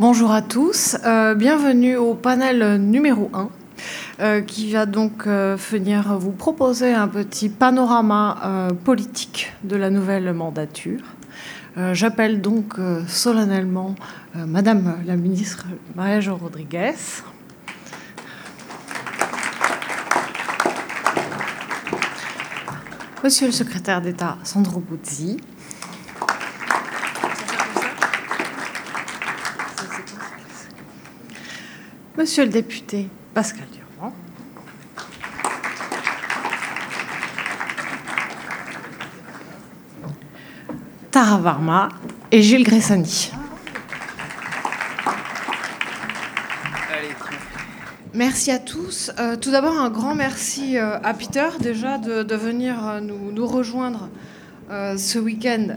Bonjour à tous, euh, bienvenue au panel numéro 1 euh, qui va donc euh, venir vous proposer un petit panorama politique de la nouvelle mandature. J'appelle donc solennellement Madame la ministre Maria-Jo Rodriguez. Monsieur le secrétaire d'État Sandro Buzzi. Monsieur le député Pascal Durand. Tara Varma et Gilles Gressani. Merci à tous. Euh, tout d'abord, un grand merci euh, à Peter déjà de, venir euh, nous, rejoindre ce week-end,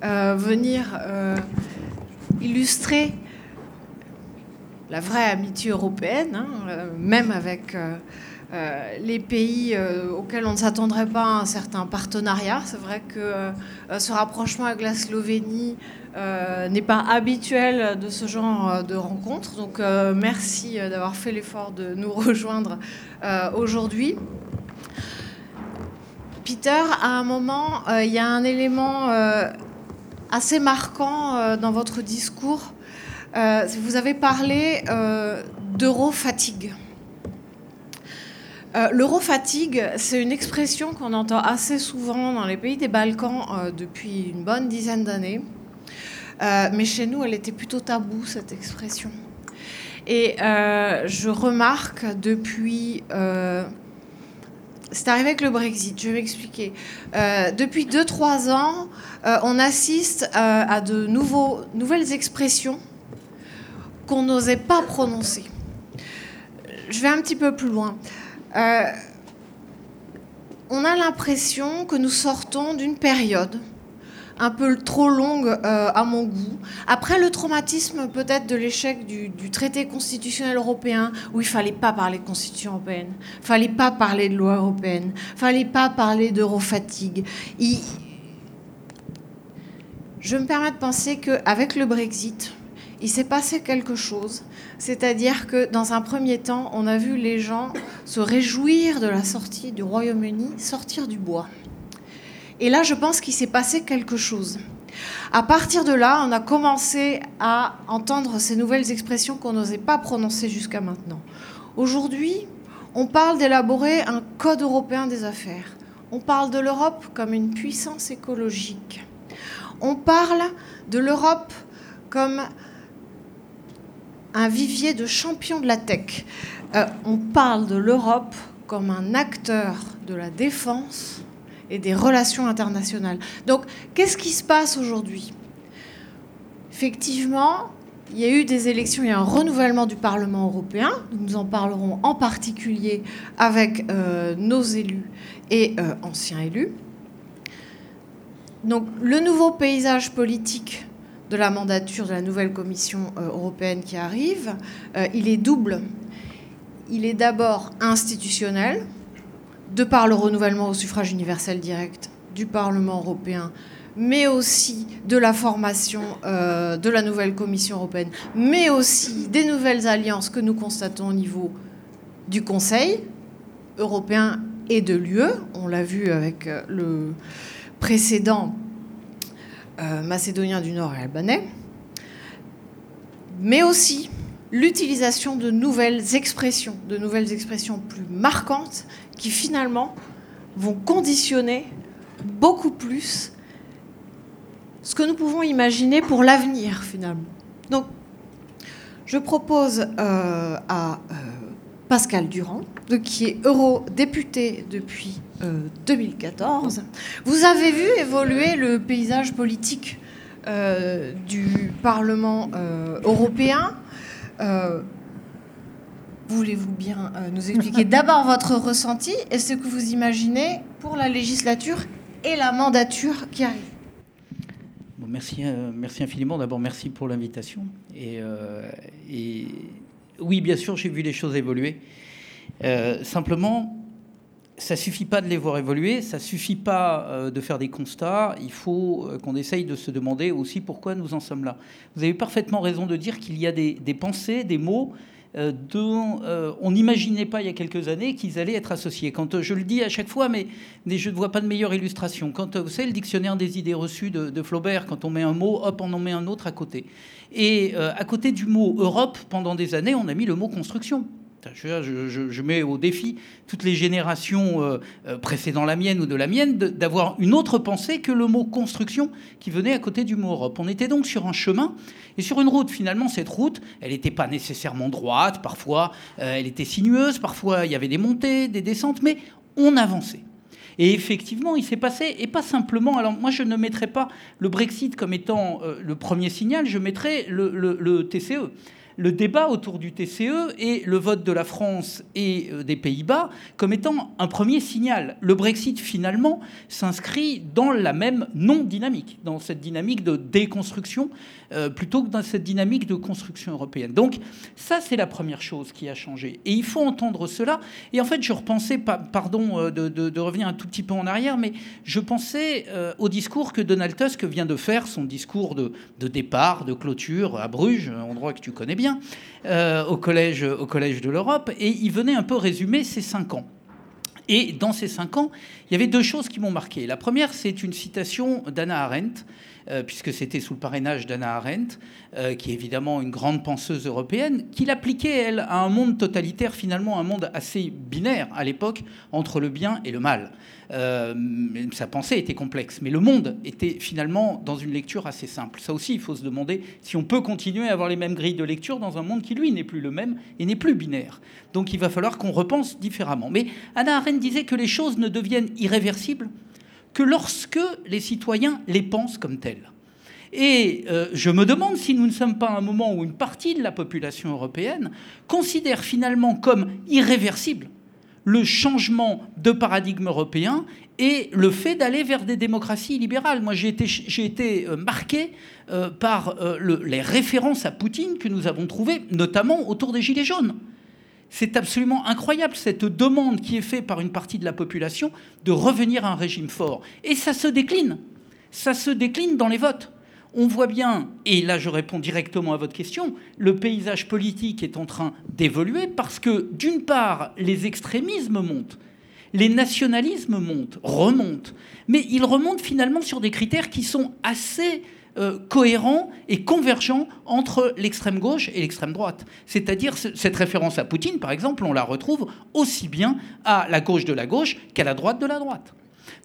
venir illustrer la vraie amitié européenne, hein, euh, même avec euh, euh, les pays auxquels on ne s'attendrait pas à un certain partenariat. C'est vrai que ce rapprochement avec la Slovénie n'est pas habituel de ce genre de rencontre. Donc merci d'avoir fait l'effort de nous rejoindre aujourd'hui. Peter, à un moment, il y a un élément assez marquant dans votre discours euh, vous avez parlé euh, d'euro-fatigue. Euh, L'euro-fatigue, c'est une expression qu'on entend assez souvent dans les pays des Balkans depuis une bonne dizaine d'années. mais chez nous, elle était plutôt taboue, cette expression. Et je remarque depuis... c'est arrivé avec le Brexit, je vais m'expliquer. depuis 2-3 ans, on assiste à de nouvelles expressions qu'on n'osait pas prononcer. Je vais un petit peu plus loin. Euh, on a l'impression que nous sortons d'une période un peu trop longue euh, à mon goût. Après le traumatisme peut-être de l'échec du, traité constitutionnel européen, où il fallait pas parler de constitution européenne, fallait pas parler de loi européenne, fallait pas parler d'eurofatigue. Je me permets de penser qu'avec le Brexit, il s'est passé quelque chose. C'est-à-dire que dans un premier temps, on a vu les gens se réjouir de la sortie du Royaume-Uni, sortir du bois. Et là, je pense qu'il s'est passé quelque chose. À partir de là, on a commencé à entendre ces nouvelles expressions qu'on n'osait pas prononcer jusqu'à maintenant. Aujourd'hui, on parle d'élaborer un code européen des affaires. On parle de l'Europe comme une puissance écologique. On parle de l'Europe comme un vivier de champions de la tech. Euh, on parle de l'Europe comme un acteur de la défense et des relations internationales. Donc, qu'est-ce qui se passe aujourd'hui? Effectivement, il y a eu des élections, il y a un renouvellement du Parlement européen. Nous en parlerons en particulier avec euh, nos élus et euh, anciens élus. Donc, le nouveau paysage politique de la mandature de la nouvelle Commission euh, européenne qui arrive, euh, il est double. Il est d'abord institutionnel, de par le renouvellement au suffrage universel direct du Parlement européen, mais aussi de la formation euh, de la nouvelle Commission européenne, mais aussi des nouvelles alliances que nous constatons au niveau du Conseil européen et de l'UE. On l'a vu avec le précédent macédoniens du Nord et albanais, mais aussi l'utilisation de nouvelles expressions, de nouvelles expressions plus marquantes qui finalement vont conditionner beaucoup plus ce que nous pouvons imaginer pour l'avenir finalement. Donc, je propose euh, à euh, Pascal Durand, qui est eurodéputé depuis 2014. Euh, Vous avez vu évoluer le paysage politique euh, du Parlement euh, européen. Voulez-vous bien nous expliquer d'abord votre ressenti et ce que vous imaginez pour la législature et la mandature qui arrive? Merci, merci infiniment. D'abord, merci pour l'invitation. Et, et, oui, bien sûr, j'ai vu les choses évoluer. simplement, ça suffit pas de les voir évoluer, ça suffit pas euh, de faire des constats, il faut euh, qu'on essaye de se demander aussi pourquoi nous en sommes là. Vous avez parfaitement raison de dire qu'il y a des, pensées, des mots euh, dont on n'imaginait pas il y a quelques années qu'ils allaient être associés. Quand je le dis à chaque fois, mais, je ne vois pas de meilleure illustration. Quand vous savez le dictionnaire des idées reçues de, de Flaubert, quand on met un mot, hop, on en met un autre à côté. Et à côté du mot Europe, pendant des années, on a mis le mot construction. Je, mets au défi toutes les générations euh, euh, précédant la mienne ou de la mienne d'avoir une autre pensée que le mot construction qui venait à côté du mot Europe. On était donc sur un chemin et sur une route. Finalement, cette route, elle n'était pas nécessairement droite. Parfois, euh, elle était sinueuse. Parfois, il y avait des montées, des descentes, mais on avançait. Et effectivement, il s'est passé, et pas simplement, alors moi je ne mettrais pas le Brexit comme étant le premier signal, je mettrais le TCE le débat autour du TCE et le vote de la France et euh, des Pays-Bas comme étant un premier signal. Le Brexit, finalement, s'inscrit dans la même non-dynamique, dans cette dynamique de déconstruction, euh, plutôt que dans cette dynamique de construction européenne. Donc ça, c'est la première chose qui a changé. Et il faut entendre cela. Et en fait, je repensais, pardon euh, de, revenir un tout petit peu en arrière, mais je pensais au discours que Donald Tusk vient de faire, son discours de, départ, de clôture à Bruges, endroit que tu connais bien. Euh, au, collège, au Collège de l'Europe, et il venait un peu résumer ces cinq ans. Et dans ces cinq ans, il y avait deux choses qui m'ont marqué. La première, c'est une citation d'Anna Arendt, euh, puisque c'était sous le parrainage d'Anna Arendt, euh, qui est évidemment une grande penseuse européenne, qui l'appliquait, elle, à un monde totalitaire, finalement un monde assez binaire à l'époque, entre le bien et le mal. Euh, sa pensée était complexe, mais le monde était finalement dans une lecture assez simple. Ça aussi, il faut se demander si on peut continuer à avoir les mêmes grilles de lecture dans un monde qui, lui, n'est plus le même et n'est plus binaire. Donc il va falloir qu'on repense différemment. Mais Anna Arendt disait que les choses ne deviennent irréversibles que lorsque les citoyens les pensent comme tels. Et euh, je me demande si nous ne sommes pas à un moment où une partie de la population européenne considère finalement comme irréversible le changement de paradigme européen et le fait d'aller vers des démocraties libérales. Moi, j'ai été, euh, marqué euh, par les références à Poutine que nous avons trouvées, notamment autour des Gilets jaunes. C'est absolument incroyable cette demande qui est faite par une partie de la population de revenir à un régime fort. Et ça se décline. Ça se décline dans les votes. On voit bien, et là je réponds directement à votre question, le paysage politique est en train d'évoluer parce que d'une part, les extrémismes montent, les nationalismes montent, remontent, mais ils remontent finalement sur des critères qui sont assez euh, cohérent et convergent entre l'extrême gauche et l'extrême droite. C'est-à-dire cette référence à Poutine, par exemple, on la retrouve aussi bien à la gauche de la gauche qu'à la droite de la droite.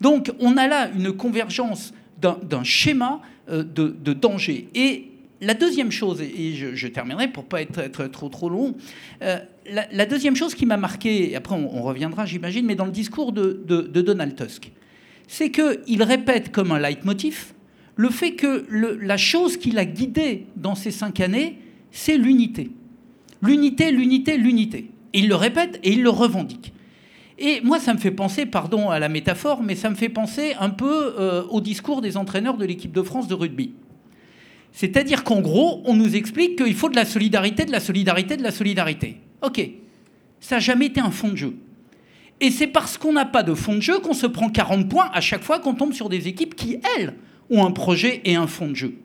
Donc on a là une convergence d'un schéma euh, de, danger. Et la deuxième chose, et je, terminerai pour pas être, être, trop trop long, euh, la, deuxième chose qui m'a marqué, et après on, reviendra j'imagine, mais dans le discours de, de Donald Tusk, c'est qu'il répète comme un leitmotiv le fait que la chose qui l'a guidé dans ces cinq années, c'est l'unité. L'unité, l'unité, l'unité. Il le répète et il le revendique. Et moi, ça me fait penser, pardon à la métaphore, mais ça me fait penser un peu euh, au discours des entraîneurs de l'équipe de France de rugby. C'est-à-dire qu'en gros, on nous explique qu'il faut de la solidarité, de la solidarité, de la solidarité. Ok, ça n'a jamais été un fond de jeu. Et c'est parce qu'on n'a pas de fond de jeu qu'on se prend 40 points à chaque fois qu'on tombe sur des équipes qui, elles, ont un projet et un fond de jeu.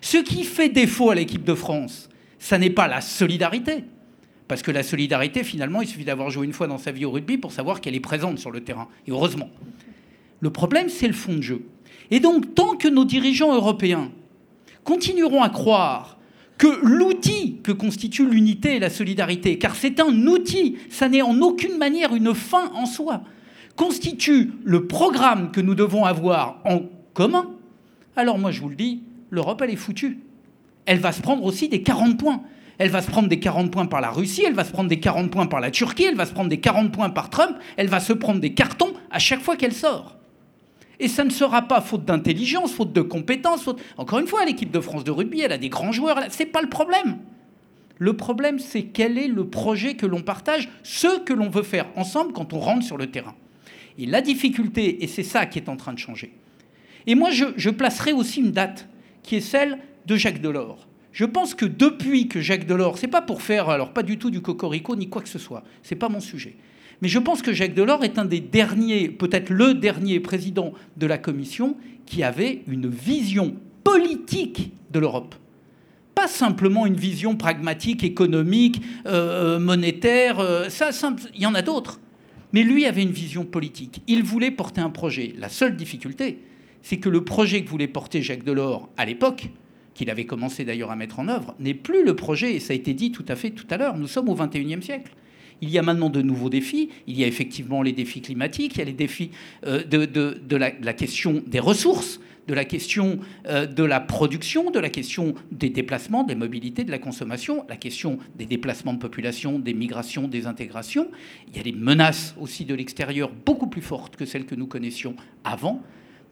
Ce qui fait défaut à l'équipe de France, ça n'est pas la solidarité. Parce que la solidarité, finalement, il suffit d'avoir joué une fois dans sa vie au rugby pour savoir qu'elle est présente sur le terrain. Et heureusement. Le problème, c'est le fond de jeu. Et donc, tant que nos dirigeants européens continueront à croire que l'outil que constitue l'unité et la solidarité, car c'est un outil, ça n'est en aucune manière une fin en soi, constitue le programme que nous devons avoir en commun, alors moi je vous le dis, l'Europe elle est foutue. Elle va se prendre aussi des 40 points. Elle va se prendre des 40 points par la Russie, elle va se prendre des 40 points par la Turquie, elle va se prendre des 40 points par Trump, elle va se prendre des cartons à chaque fois qu'elle sort. Et ça ne sera pas faute d'intelligence, faute de compétences. Encore une fois, l'équipe de France de rugby, elle a des grands joueurs. Ce n'est pas le problème. Le problème, c'est quel est le projet que l'on partage, ce que l'on veut faire ensemble quand on rentre sur le terrain. Et la difficulté, et c'est ça qui est en train de changer, et moi, je, placerai aussi une date qui est celle de Jacques Delors. Je pense que depuis que Jacques Delors, c'est pas pour faire, alors pas du tout du cocorico ni quoi que ce soit, c'est pas mon sujet, Mais je pense que Jacques Delors est un des derniers, peut-être le dernier président de la Commission qui avait une vision politique de l'Europe. Pas simplement une vision pragmatique, économique, euh, monétaire, euh, ça, il y en a d'autres. Mais lui avait une vision politique. Il voulait porter un projet. La seule difficulté, c'est que le projet que voulait porter Jacques Delors à l'époque, qu'il avait commencé d'ailleurs à mettre en œuvre, n'est plus le projet, et ça a été dit tout à fait tout à l'heure. Nous sommes au XXIe siècle. Il y a maintenant de nouveaux défis. Il y a effectivement les défis climatiques, il y a les défis euh, de, la, question des ressources, de la question euh, de la production, de la question des déplacements, des mobilités, de la consommation, la question des déplacements de population, des migrations, des intégrations. Il y a des menaces aussi de l'extérieur beaucoup plus fortes que celles que nous connaissions avant.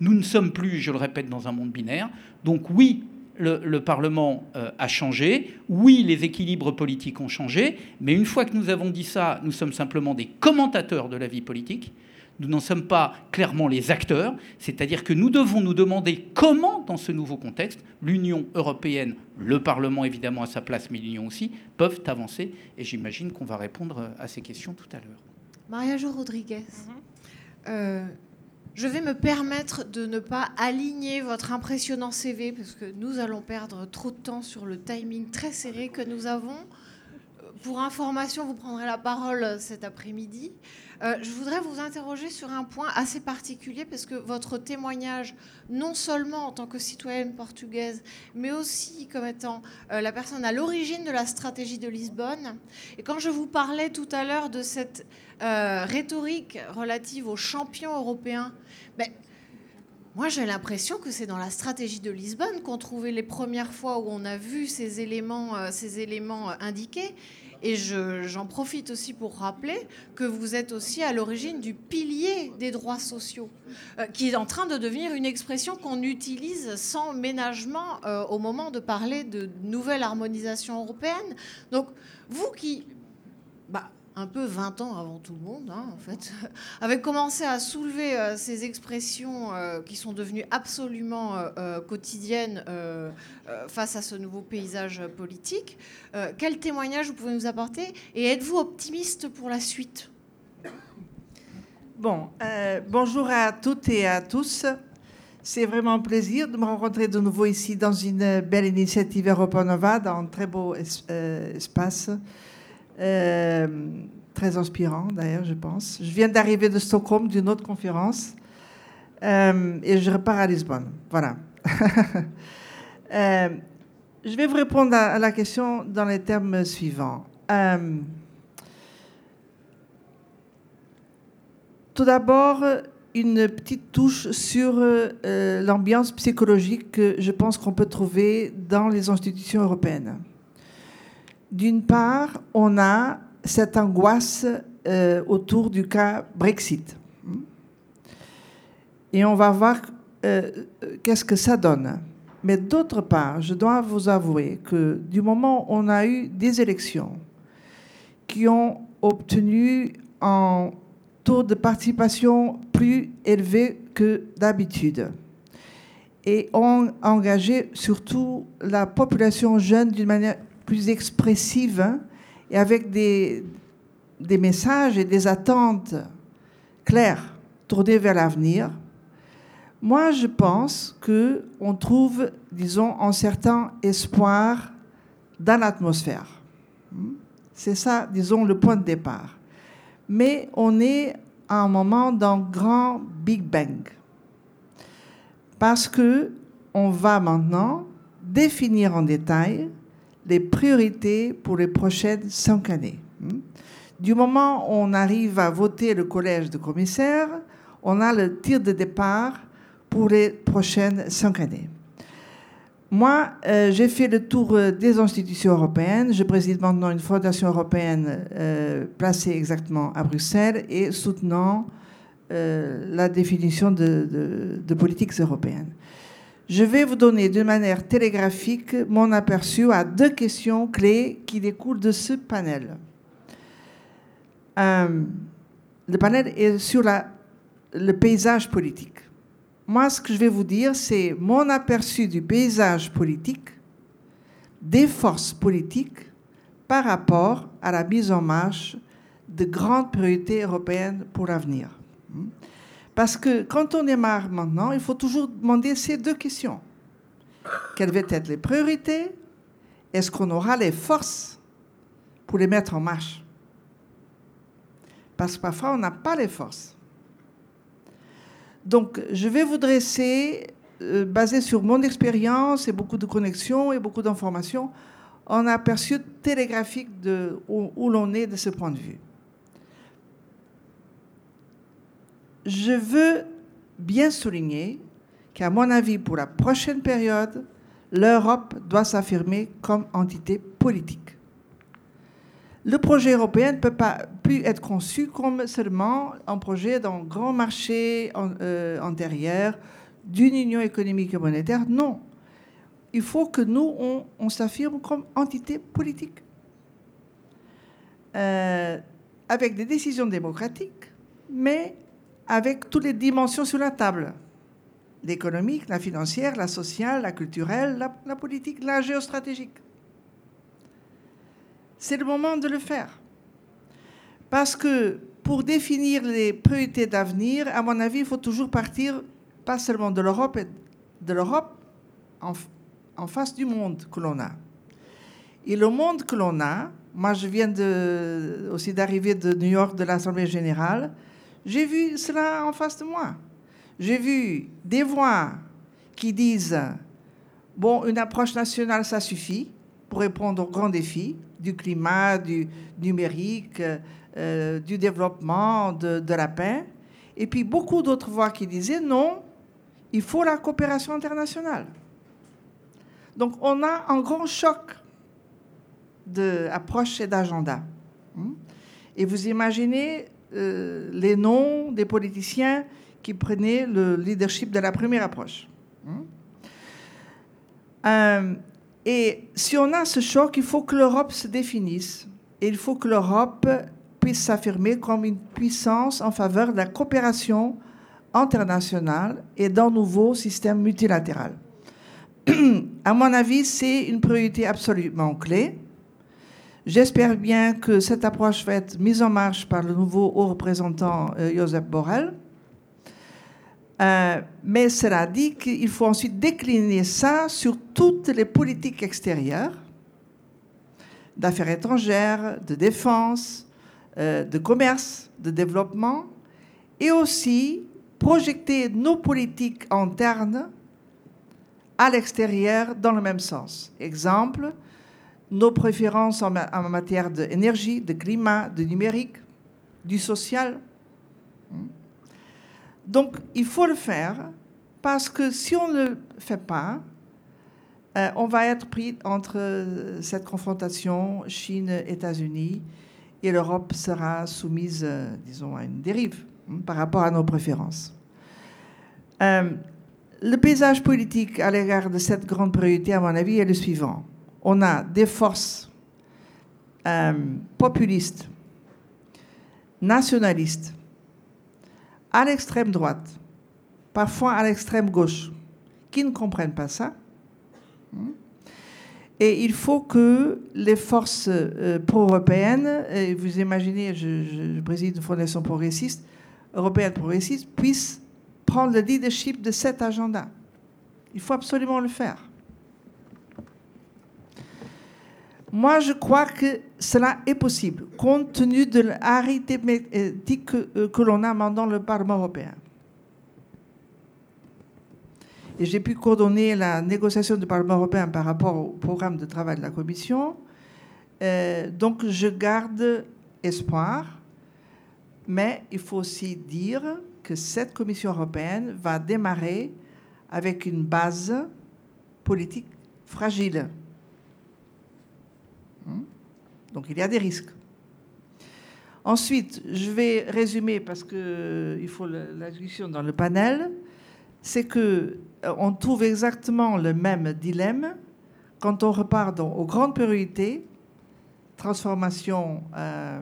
Nous ne sommes plus, je le répète, dans un monde binaire. Donc oui, le, Parlement euh, a changé, oui, les équilibres politiques ont changé, mais une fois que nous avons dit ça, nous sommes simplement des commentateurs de la vie politique. Nous n'en sommes pas clairement les acteurs, c'est-à-dire que nous devons nous demander comment, dans ce nouveau contexte, l'Union européenne, le Parlement évidemment à sa place, mais l'Union aussi, peuvent avancer. Et j'imagine qu'on va répondre à ces questions tout à l'heure. Maria Jo Rodriguez. Mm-hmm. euh, je vais me permettre de ne pas aligner votre impressionnant CV parce que nous allons perdre trop de temps sur le timing très serré que nous avons. Pour information, vous prendrez la parole cet après-midi. Euh, je voudrais vous interroger sur un point assez particulier parce que votre témoignage, non seulement en tant que citoyenne portugaise, mais aussi comme étant euh, la personne à l'origine de la stratégie de Lisbonne, et quand je vous parlais tout à l'heure de cette euh, rhétorique relative aux champions européens, ben, moi, j'ai l'impression que c'est dans la stratégie de Lisbonne qu'on trouvait les premières fois où on a vu ces éléments, ces éléments indiqués. Et j'en profite aussi pour rappeler que vous êtes aussi à l'origine du pilier des droits sociaux, euh, qui est en train de devenir une expression qu'on utilise sans ménagement euh, au moment de parler de nouvelle harmonisation européenne. Donc, vous qui... Un peu 20 ans avant tout le monde, hein, en fait, avait commencé à soulever euh, ces expressions euh, qui sont devenues absolument euh, quotidiennes face à ce nouveau paysage politique. quel témoignage vous pouvez nous apporter Et êtes-vous optimiste pour la suite? Bon, bonjour à toutes et à tous. C'est vraiment un plaisir de me rencontrer de nouveau ici dans une belle initiative Europa Nova, dans un très beau espace. Euh, très inspirant d'ailleurs, je pense. Je viens d'arriver de Stockholm d'une autre conférence euh, et je repars à Lisbonne. Voilà. Euh, je vais vous répondre à, la question dans les termes suivants. tout d'abord, une petite touche sur l'ambiance psychologique que je pense qu'on peut trouver dans les institutions européennes. D'une part, on a cette angoisse euh, autour du cas Brexit. Et on va voir euh, qu'est-ce que ça donne. Mais d'autre part, je dois vous avouer que du moment où on a eu des élections qui ont obtenu un taux de participation plus élevé que d'habitude et ont engagé surtout la population jeune d'une manière plus expressive hein, et avec des, messages et des attentes claires tournées vers l'avenir. Moi, je pense qu'on trouve, disons, un certain espoir dans l'atmosphère. C'est ça, disons, le point de départ. Mais on est à un moment d'un grand Big Bang. Parce que on va maintenant définir en détail les priorités pour les prochaines cinq années. Du moment où on arrive à voter le collège de commissaires, on a le tir de départ pour les prochaines cinq années. Moi, euh, j'ai fait le tour euh, des institutions européennes. Je préside maintenant une fondation européenne euh, placée exactement à Bruxelles et soutenant la définition de politiques européennes. Je vais vous donner de manière télégraphique mon aperçu à deux questions clés qui découlent de ce panel. Euh, le panel est sur le paysage politique. Moi, ce que je vais vous dire, c'est mon aperçu du paysage politique, des forces politiques par rapport à la mise en marche de grandes priorités européennes pour l'avenir. Parce que quand on démarre maintenant, il faut toujours demander ces deux questions. Quelles vont être les priorités? Est-ce qu'on aura les forces pour les mettre en marche? Parce que parfois, on n'a pas les forces. Donc, je vais vous dresser, euh, basé sur mon expérience et beaucoup de connexions et beaucoup d'informations, un aperçu télégraphique de où l'on est de ce point de vue. Je veux bien souligner qu'à mon avis, pour la prochaine période, l'Europe doit s'affirmer comme entité politique. Le projet européen ne peut pas plus être conçu comme seulement un projet d'un grand marché euh, intérieur, d'une union économique et monétaire. Non. Il faut que nous, on, s'affirme comme entité politique. Euh, avec des décisions démocratiques, mais avec toutes les dimensions sur la table. L'économique, la financière, la sociale, la culturelle, la, politique, la géostratégique. C'est le moment de le faire. Parce que pour définir les priorités d'avenir, à mon avis, il faut toujours partir pas seulement de l'Europe, de l'Europe en, face du monde que l'on a. Et le monde que l'on a, moi je viens aussi d'arriver de New York de l'Assemblée générale, j'ai vu cela en face de moi. J'ai vu des voix qui disent, bon, une approche nationale, ça suffit pour répondre aux grands défis du climat, du numérique, euh, du développement, de, de la paix. Et puis beaucoup d'autres voix qui disaient, non, il faut la coopération internationale. Donc on a un grand choc d'approche et d'agenda. Hmm? Et vous imaginez euh, les noms des politiciens qui prenaient le leadership de la première approche. Hein. Euh, et si on a ce choc, il faut que l'Europe se définisse. Et il faut que l'Europe puisse s'affirmer comme une puissance en faveur de la coopération internationale et d'un nouveau système multilatéral. à mon avis, c'est une priorité absolument clé. J'espère bien que cette approche va être mise en marche par le nouveau haut représentant euh, Joseph Borrell. Euh, mais cela dit qu'il faut ensuite décliner ça sur toutes les politiques extérieures, d'affaires étrangères, de défense, euh, de commerce, de développement, et aussi projeter nos politiques internes à l'extérieur dans le même sens. Exemple, nos préférences en, matière d'énergie, de climat, de numérique, du social. Donc, il faut le faire parce que si on ne le fait pas, euh, on va être pris entre cette confrontation Chine-États-Unis et l'Europe sera soumise, euh, disons, à une dérive hein, par rapport à nos préférences. Euh, le paysage politique à l'égard de cette grande priorité, à mon avis, est le suivant on a des forces euh, populistes, nationalistes, à l'extrême droite, parfois à l'extrême gauche, qui ne comprennent pas ça. Et il faut que les forces euh, pro-européennes, vous imaginez, je, préside une fondation progressiste, européenne progressiste, puissent prendre le leadership de cet agenda. Il faut absolument le faire. Moi, je crois que cela est possible, compte tenu de l'arithmétique que, euh, que l'on a maintenant le Parlement européen. Et j'ai pu coordonner la négociation du Parlement européen par rapport au programme de travail de la Commission. Euh, donc, je garde espoir, mais il faut aussi dire que cette Commission européenne va démarrer avec une base politique fragile. Donc il y a des risques. Ensuite, je vais résumer parce qu'il euh, faut la discussion dans le panel. C'est que euh, on trouve exactement le même dilemme quand on repart aux grandes priorités, transformation euh,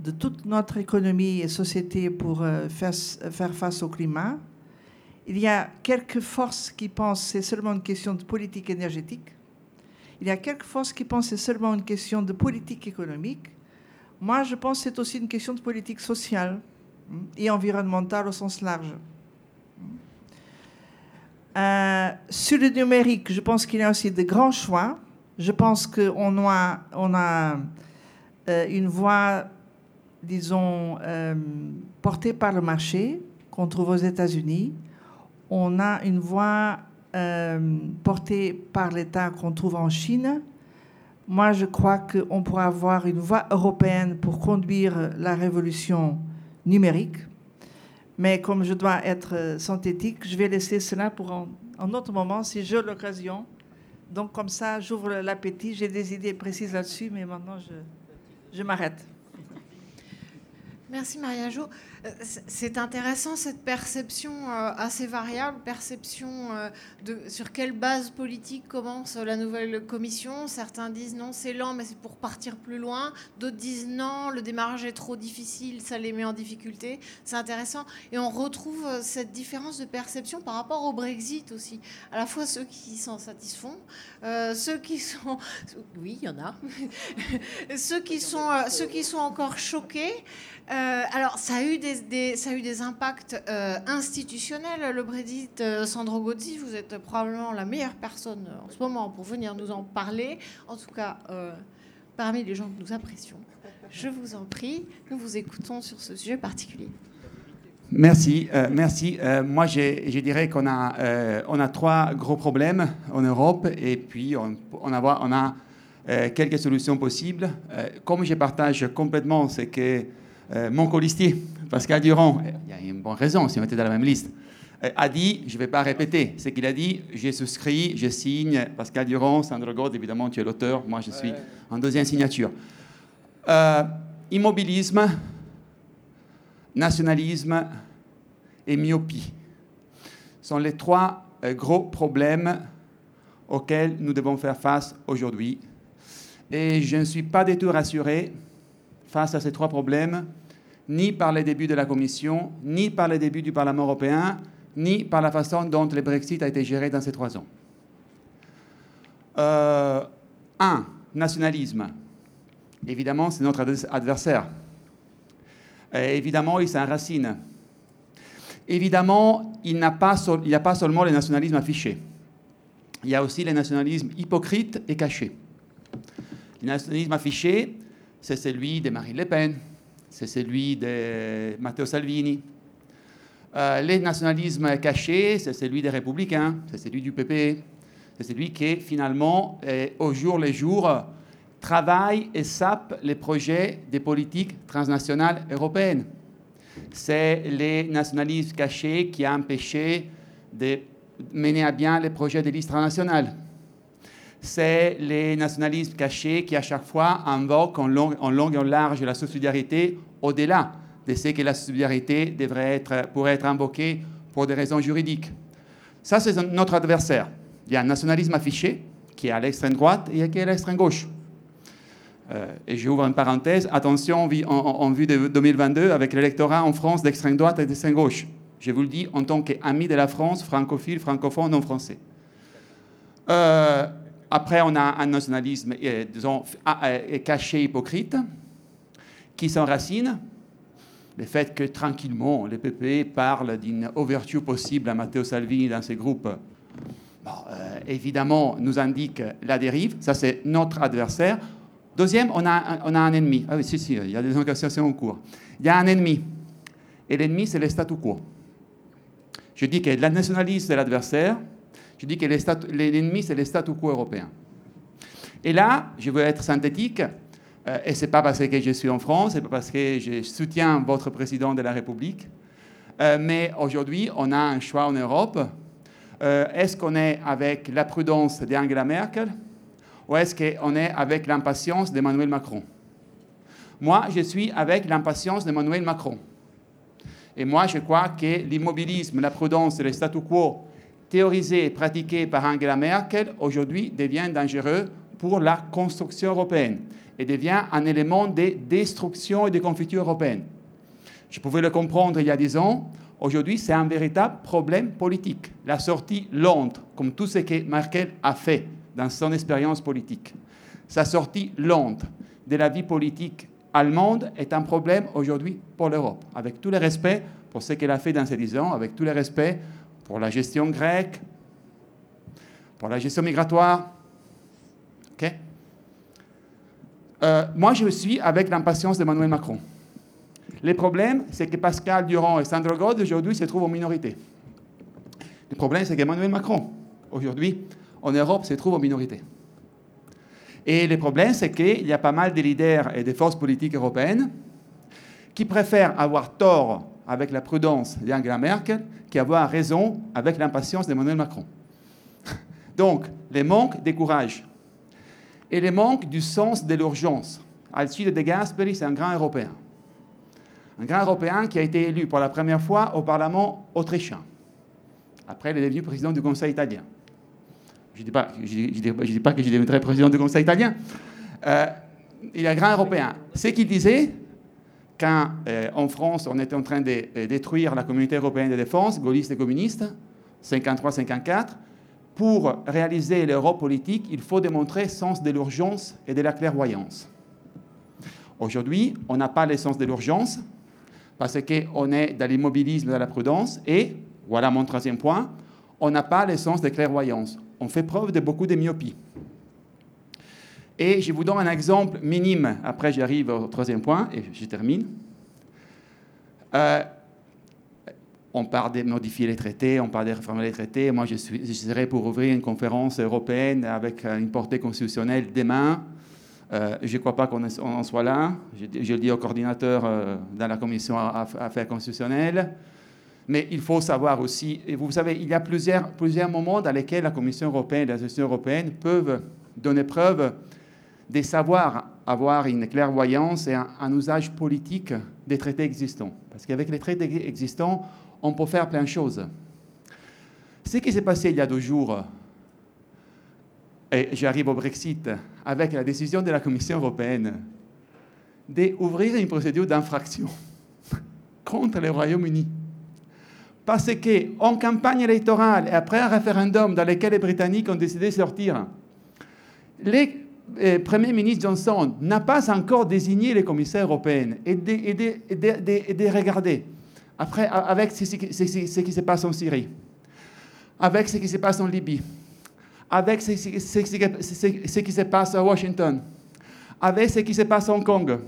de toute notre économie et société pour faire face au climat. Il y a quelques forces qui pensent que c'est seulement une question de politique énergétique. Il y a quelques forces qui pensent que c'est seulement une question de politique économique. Moi, je pense que c'est aussi une question de politique sociale hein, et environnementale au sens large. Euh, sur le numérique, je pense qu'il y a aussi de grands choix. Je pense qu'on a, on a euh, une voie, disons, euh, portée par le marché qu'on trouve aux États-Unis. On a une voie portée par l'État qu'on trouve en Chine. Moi, je crois qu'on pourra avoir une voie européenne pour conduire la révolution numérique. Mais comme je dois être euh, synthétique, je vais laisser cela pour un, autre moment si j'ai l'occasion. Donc comme ça, j'ouvre l'appétit. J'ai des idées précises là-dessus, mais maintenant, je, je m'arrête. Merci Maria Jo. Euh, c'est intéressant cette perception euh, assez variable, perception euh, de sur quelle base politique commence la nouvelle commission. Certains disent non, c'est lent, mais c'est pour partir plus loin. D'autres disent non, le démarrage est trop difficile, ça les met en difficulté. C'est intéressant. Et on retrouve cette différence de perception par rapport au Brexit aussi. À la fois ceux qui s'en satisfont, ceux qui sont... Oui, il y en a. ceux, qui sont, ceux qui sont encore choqués. alors, ça a eu des ça a eu des impacts euh, institutionnels, le Brexit. Euh, Sandro Gozzi, vous êtes probablement la meilleure personne en ce moment pour venir nous en parler. En tout cas, euh, parmi les gens que nous apprécions. Je vous en prie, nous vous écoutons sur ce sujet particulier. Merci, merci. moi, je, dirais qu'on a, on a trois gros problèmes en Europe et puis on, on a, on a quelques solutions possibles. comme je partage complètement ce que mon colistier Pascal Durand, il y a une bonne raison si on était dans la même liste, euh, a dit, je ne vais pas répéter, ce qu'il a dit, j'ai souscrit, je signe, Pascal Durand, Sandro God, évidemment tu es l'auteur, moi je suis en deuxième signature. Euh, immobilisme, nationalisme et myopie sont les trois euh, gros problèmes auxquels nous devons faire face aujourd'hui. Et je ne suis pas du tout rassuré face à ces trois problèmes ni par les débuts de la Commission, ni par les débuts du Parlement européen, ni par la façon dont le Brexit a été géré dans ces trois ans. Euh, un, nationalisme. Évidemment, c'est notre adversaire. évidemment, il s'enracine. Évidemment, il n'y a, pas seulement le nationalisme affiché. Il y a aussi le nationalisme hypocrite et caché. Le nationalisme affiché, c'est celui de Marine Le Pen, c'est celui de Matteo Salvini. Euh, les nationalismes cachés, c'est celui des républicains, c'est celui du PP, c'est celui qui finalement, au jour le jour, travaille et sape les projets des politiques transnationales européennes. C'est les nationalismes cachés qui ont empêché de mener à bien les projets des listes transnationales c'est les nationalismes cachés qui, à chaque fois, invoquent en long, en et en large la subsidiarité au-delà de ce que la subsidiarité devrait être, pourrait être invoquée pour des raisons juridiques. Ça, c'est notre adversaire. Il y a un nationalisme affiché qui est à l'extrême droite et qui est à l'extrême gauche. Euh, et j'ouvre une parenthèse, attention en, vue de 2022 avec l'électorat en France d'extrême droite et d'extrême gauche. Je vous le dis en tant qu'ami de la France, francophile, francophone, non français. Euh, après, on a un nationalisme, disons, euh, caché, hypocrite, qui s'enracine. Le fait que tranquillement, le PP parle d'une ouverture possible à Matteo Salvini dans ses groupes, euh, évidemment, nous indique la dérive. Ça, c'est notre adversaire. Deuxième, on a, un, ennemi. Ah oui, si, si, il y a des négociations en cours. Il y a un ennemi. Et l'ennemi, c'est le statu quo. Je dis que la nationalisme de l'adversaire, je dis que l'ennemi, c'est le statu quo européen. Et là, je veux être synthétique, euh, et ce n'est pas parce que je suis en France, ce pas parce que je soutiens votre président de la République, euh, mais aujourd'hui, on a un choix en Europe. Euh, est-ce qu'on est avec la prudence d'Angela Merkel ou est-ce qu'on est avec l'impatience d'Emmanuel Macron? Moi, je suis avec l'impatience d'Emmanuel Macron. Et moi, je crois que l'immobilisme, la prudence et le statu quo théorisé et pratiqué par Angela Merkel aujourd'hui devient dangereux pour la construction européenne et devient un élément de destruction et de confiture européenne. Je pouvais le comprendre il y a dix ans. Aujourd'hui, c'est un véritable problème politique. La sortie lente, comme tout ce que Merkel a fait dans son expérience politique, sa sortie lente de la vie politique allemande est un problème aujourd'hui pour l'Europe, avec tout le respect pour ce qu'elle a fait dans ces dix ans, avec tout le respect pour la gestion grecque, pour la gestion migratoire. Ok? Euh, moi, je suis avec l'impatience d'Emmanuel Macron. Le problème, c'est que Pascal Durand et Sandro God, aujourd'hui, se trouvent en minorité. Le problème, c'est qu'Emmanuel Macron, aujourd'hui, en Europe, se trouve en minorité. Et le problème, c'est qu'il y a pas mal de leaders et de forces politiques européennes qui préfèrent avoir tort avec la prudence d'Angela Merkel qu'avoir raison avec l'impatience d'Emmanuel Macron. Donc, les manques de courage et les manques du sens de l'urgence. Alcide de Gasperi, c'est un grand Européen. Un grand Européen qui a été élu pour la première fois au Parlement autrichien. Après, il est devenu président du Conseil italien. Je ne dis pas que je deviendrai président du Conseil italien. Euh, il est un grand Européen. Ce qu'il disait, quand euh, en France, on était en train de détruire la communauté européenne de défense, gaullistes et communistes, 53-54, pour réaliser l'Europe politique, il faut démontrer sens de l'urgence et de la clairvoyance. Aujourd'hui, on n'a pas le sens de l'urgence parce qu'on est dans l'immobilisme, dans la prudence, et, voilà mon troisième point, on n'a pas le sens de clairvoyance. On fait preuve de beaucoup de myopie. Et je vous donne un exemple minime, après j'arrive au troisième point, et je termine. Euh, on parle de modifier les traités, on parle de réformer les traités. Moi, je, suis, serai pour ouvrir une conférence européenne avec une portée constitutionnelle demain. Euh, je ne crois pas qu'on en soit là. Je, le dis au coordinateur euh, dans la commission affaires constitutionnelles. Mais il faut savoir aussi, vous savez, il y a plusieurs, plusieurs moments dans lesquels la Commission européenne et les institutions européennes peuvent donner preuve de savoir avoir une clairvoyance et un, usage politique des traités existants. Parce qu'avec les traités existants, on peut faire plein de choses. Ce qui s'est passé il y a deux jours, et j'arrive au Brexit, avec la décision de la Commission européenne d'ouvrir une procédure d'infraction contre le Royaume-Uni. Parce qu'en campagne électorale et après un référendum dans lequel les Britanniques ont décidé de sortir, le eh, Premier ministre Johnson n'a pas encore désigné les commissaires européens et de, et de, et de, et de regarder après, avec ce, qui se passe en Syrie, avec ce qui se passe en Libye, avec ce, qui se passe à Washington, avec ce qui se passe à Hong Kong.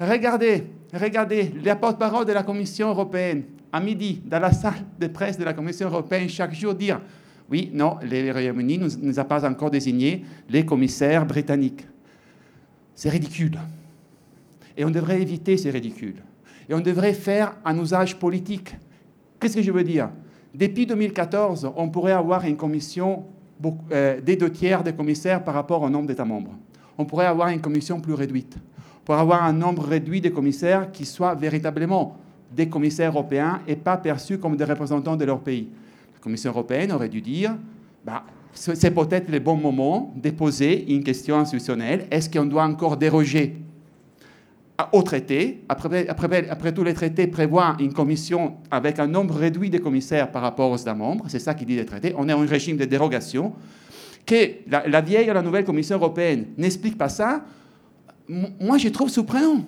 Regardez, regardez, les porte-parole de la Commission européenne, à midi, dans la salle de presse de la Commission européenne, chaque jour dire oui, non, le Royaume-Uni ne nous a pas encore désigné les commissaires britanniques. C'est ridicule. Et on devrait éviter ces ridicules. Et on devrait faire un usage politique. Qu'est-ce que je veux dire? Depuis 2014, on pourrait avoir une commission euh, des deux tiers des commissaires par rapport au nombre d'États membres. On pourrait avoir une commission plus réduite. Pour avoir un nombre réduit de commissaires qui soient véritablement des commissaires européens et pas perçus comme des représentants de leur pays. La Commission européenne aurait dû dire, bah, c'est peut-être le bon moment de poser une question institutionnelle. Est-ce qu'on doit encore déroger au traité? Après, tous les traités prévoient une commission avec un nombre réduit de commissaires par rapport aux États membres. C'est ça qui dit les traités. On est en régime de dérogation. Que la, la vieille ou la nouvelle Commission européenne n'explique pas ça, moi je trouve surprenant.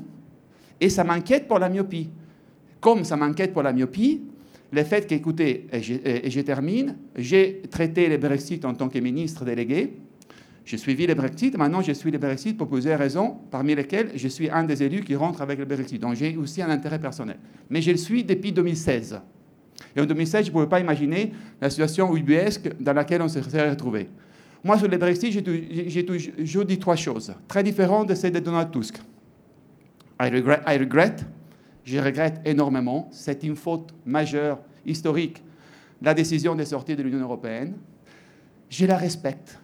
Et ça m'inquiète pour la myopie. Comme ça m'inquiète pour la myopie, le fait qu'écoutez, et, et je, termine, j'ai traité le Brexit en tant que ministre délégué. J'ai suivi le Brexit, maintenant je suis le Brexit pour plusieurs raisons, parmi lesquelles je suis un des élus qui rentre avec le Brexit. Donc j'ai aussi un intérêt personnel. Mais je le suis depuis 2016. Et en 2016, je ne pouvais pas imaginer la situation ubuesque dans laquelle on se serait retrouvé. Moi, sur le Brexit, j'ai toujours dit trois choses, très différentes de celles de Donald Tusk. I regret je regrette énormément, c'est une faute majeure, historique, la décision de sortir de l'Union européenne. Je la respecte,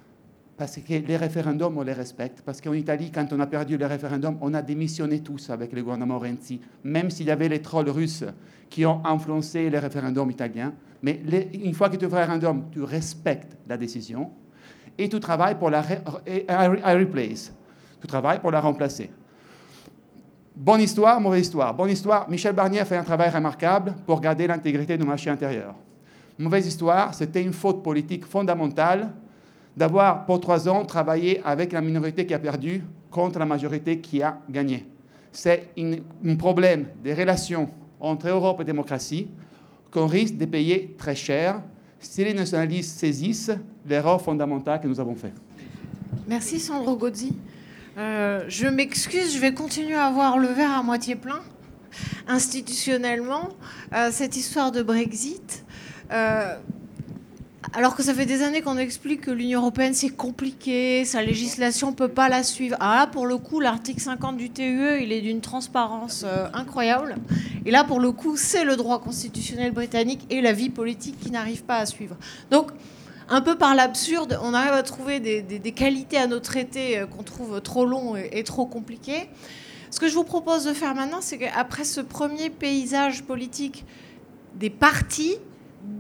parce que les référendums, on les respecte. Parce qu'en Italie, quand on a perdu le référendum, on a démissionné tous avec le gouvernement Renzi, même s'il y avait les trolls russes qui ont influencé les référendums italiens. Mais une fois que tu fais un référendum, tu respectes la décision et tu travailles pour la replace. Tu travailles pour la remplacer. Bonne histoire, mauvaise histoire. Bonne histoire, Michel Barnier a fait un travail remarquable pour garder l'intégrité du marché intérieur. Mauvaise histoire, c'était une faute politique fondamentale d'avoir pour trois ans travaillé avec la minorité qui a perdu contre la majorité qui a gagné. c'est un problème des relations entre Europe et démocratie qu'on risque de payer très cher si les nationalistes saisissent l'erreur fondamentale que nous avons faite. Merci Sandro Gozzi. Euh, je m'excuse, je vais continuer à avoir le verre à moitié plein. Institutionnellement, euh, cette histoire de Brexit, euh, alors que ça fait des années qu'on explique que l'Union européenne c'est compliqué, sa législation ne peut pas la suivre. Ah pour le coup, l'article 50 du TUE, il est d'une transparence incroyable. Et là, pour le coup, c'est le droit constitutionnel britannique et la vie politique qui n'arrivent pas à suivre. Donc, un peu par l'absurde, on arrive à trouver des, qualités à nos traités euh, qu'on trouve trop longs et, trop compliqués. Ce que je vous propose de faire maintenant, c'est qu'après ce premier paysage politique des partis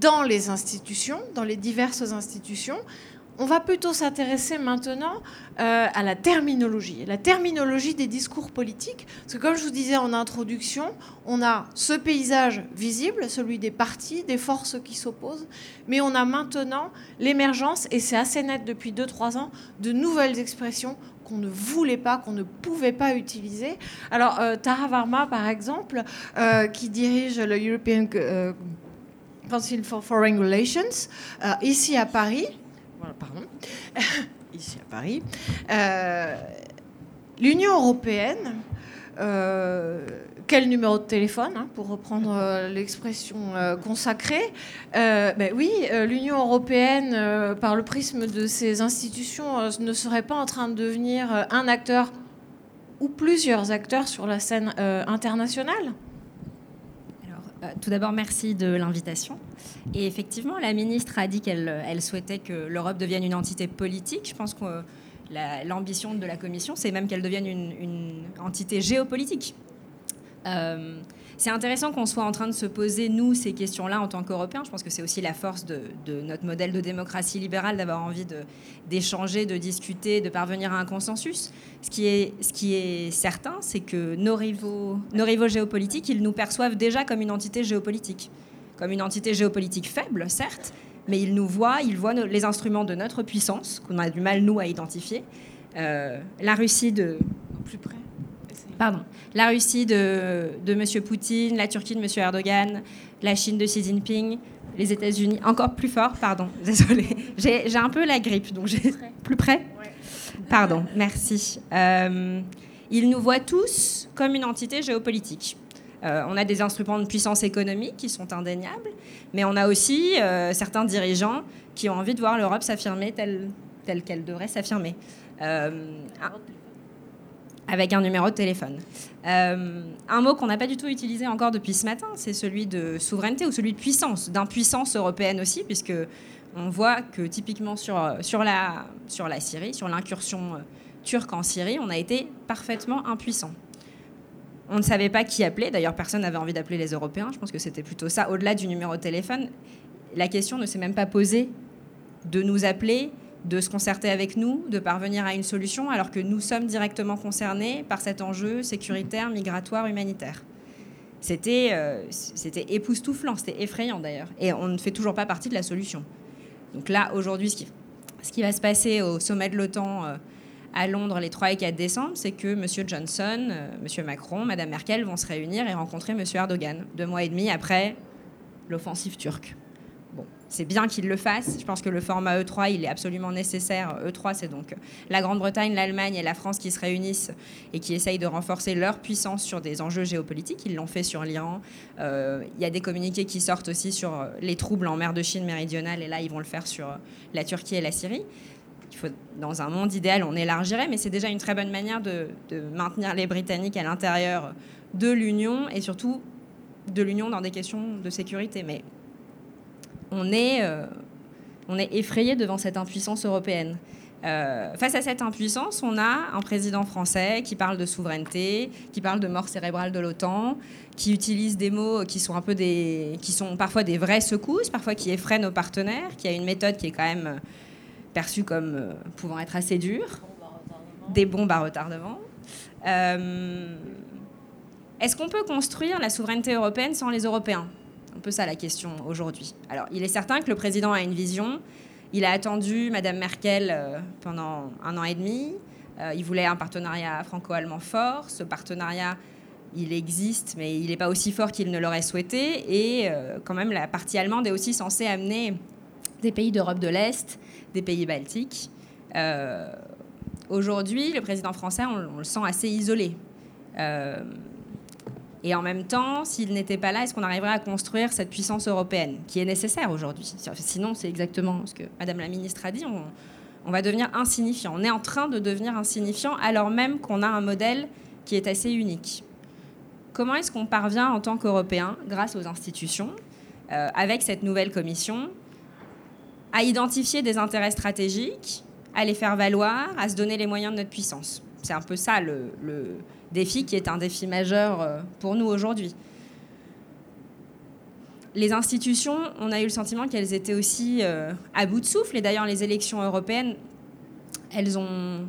dans les institutions, dans les diverses institutions, on va plutôt s'intéresser maintenant euh, à la terminologie, la terminologie des discours politiques. Parce que comme je vous disais en introduction, on a ce paysage visible, celui des partis, des forces qui s'opposent, mais on a maintenant l'émergence, et c'est assez net depuis 2-3 ans, de nouvelles expressions qu'on ne voulait pas, qu'on ne pouvait pas utiliser. Alors, euh, Tara Varma, par exemple, euh, qui dirige le European Council for Foreign Relations, ici à Paris, pardon, ici à Paris, euh, l'Union européenne, euh, quel numéro de téléphone, hein, pour reprendre euh, l'expression consacrée ben Oui, l'Union européenne, par le prisme de ses institutions, ne serait pas en train de devenir un acteur ou plusieurs acteurs sur la scène internationale? Tout d'abord, merci de l'invitation. Et effectivement, la ministre a dit qu'elle elle souhaitait que l'Europe devienne une entité politique. Je pense que l'ambition de la Commission, c'est même qu'elle devienne une, entité géopolitique. Euh, c'est intéressant qu'on soit en train de se poser, nous, ces questions-là en tant qu'Européens. Je pense que c'est aussi la force de, notre modèle de démocratie libérale d'avoir envie d'échanger, de, discuter, de parvenir à un consensus. Ce qui est, certain, c'est que nos rivaux, géopolitiques, ils nous perçoivent déjà comme une entité géopolitique. Comme une entité géopolitique faible, certes, mais ils nous voient, ils voient les instruments de notre puissance, qu'on a du mal, nous, à identifier. Euh, la Russie de... Plus près Pardon la Russie de, de M. Poutine, la Turquie de M. Erdogan, la Chine de Xi Jinping, les États-Unis encore plus fort, pardon, désolé, j'ai un peu la grippe, donc j'ai plus près. Pardon, merci. Euh, ils nous voient tous comme une entité géopolitique. Euh, on a des instruments de puissance économique qui sont indéniables, mais on a aussi euh, certains dirigeants qui ont envie de voir l'Europe s'affirmer telle qu'elle devrait s'affirmer avec un numéro de téléphone. Euh, un mot qu'on n'a pas du tout utilisé encore depuis ce matin, c'est celui de souveraineté ou celui de puissance, d'impuissance européenne aussi, puisque on voit que typiquement sur, la Syrie, sur l'incursion euh, turque en Syrie, on a été parfaitement impuissant. On ne savait pas qui appeler, d'ailleurs personne n'avait envie d'appeler les Européens, je pense que c'était plutôt ça, au-delà du numéro de téléphone. La question ne s'est même pas posée de nous appeler, de se concerter avec nous, de parvenir à une solution, alors que nous sommes directement concernés par cet enjeu sécuritaire, migratoire, humanitaire. C'était euh, c'était époustouflant, c'était effrayant d'ailleurs. Et on ne fait toujours pas partie de la solution. Donc là, aujourd'hui, ce qui, va se passer au sommet de l'OTAN euh, à Londres les 3 et 4 décembre, c'est que M. Johnson, euh, M. Macron, Mme Merkel vont se réunir et rencontrer M. Erdogan, deux mois et demi après l'offensive turque. C'est bien qu'ils le fassent. Je pense que le format E3, il est absolument nécessaire. E3, c'est donc la Grande-Bretagne, l'Allemagne et la France qui se réunissent et qui essayent de renforcer leur puissance sur des enjeux géopolitiques. Ils l'ont fait sur l'Iran. Euh, il y a des communiqués qui sortent aussi sur les troubles en mer de Chine méridionale et là, ils vont le faire sur la Turquie et la Syrie. Dans un monde idéal, on élargirait, mais c'est déjà une très bonne manière de, de maintenir les Britanniques à l'intérieur de l'Union et surtout de l'Union dans des questions de sécurité. Mais on est, euh, on est effrayé devant cette impuissance européenne. Euh, face à cette impuissance, on a un président français qui parle de souveraineté, qui parle de mort cérébrale de l'OTAN, qui utilise des mots qui sont un peu des, qui sont parfois des vraies secousses, parfois qui effraient nos partenaires, qui a une méthode qui est quand même perçue comme euh, pouvant être assez dure, des bombes à retardement. Est-ce qu'on peut construire la souveraineté européenne sans les Européens? Un peu ça la question aujourd'hui. Alors, il est certain que le président a une vision. Il a attendu Madame Merkel euh, pendant un an et demi. il voulait un partenariat franco-allemand fort. Ce partenariat, il existe, mais il n'est pas aussi fort qu'il ne l'aurait souhaité. Et quand même, la partie allemande est aussi censée amener des pays d'Europe de l'Est, des pays baltiques. Aujourd'hui, le président français, on, le sent assez isolé. Et en même temps, s'il n'était pas là, est-ce qu'on arriverait à construire cette puissance européenne qui est nécessaire aujourd'hui? Sinon, c'est exactement ce que Madame la ministre a dit. On, va devenir insignifiant. On est en train de devenir insignifiant alors même qu'on a un modèle qui est assez unique. Comment est-ce qu'on parvient en tant qu'Européens, grâce aux institutions, euh, avec cette nouvelle commission, à identifier des intérêts stratégiques, à les faire valoir, à se donner les moyens de notre puissance? C'est un peu ça le, défi qui est un défi majeur euh, pour nous aujourd'hui. Les institutions, on a eu le sentiment qu'elles étaient aussi euh, à bout de souffle. Et d'ailleurs, les élections européennes, elles ont,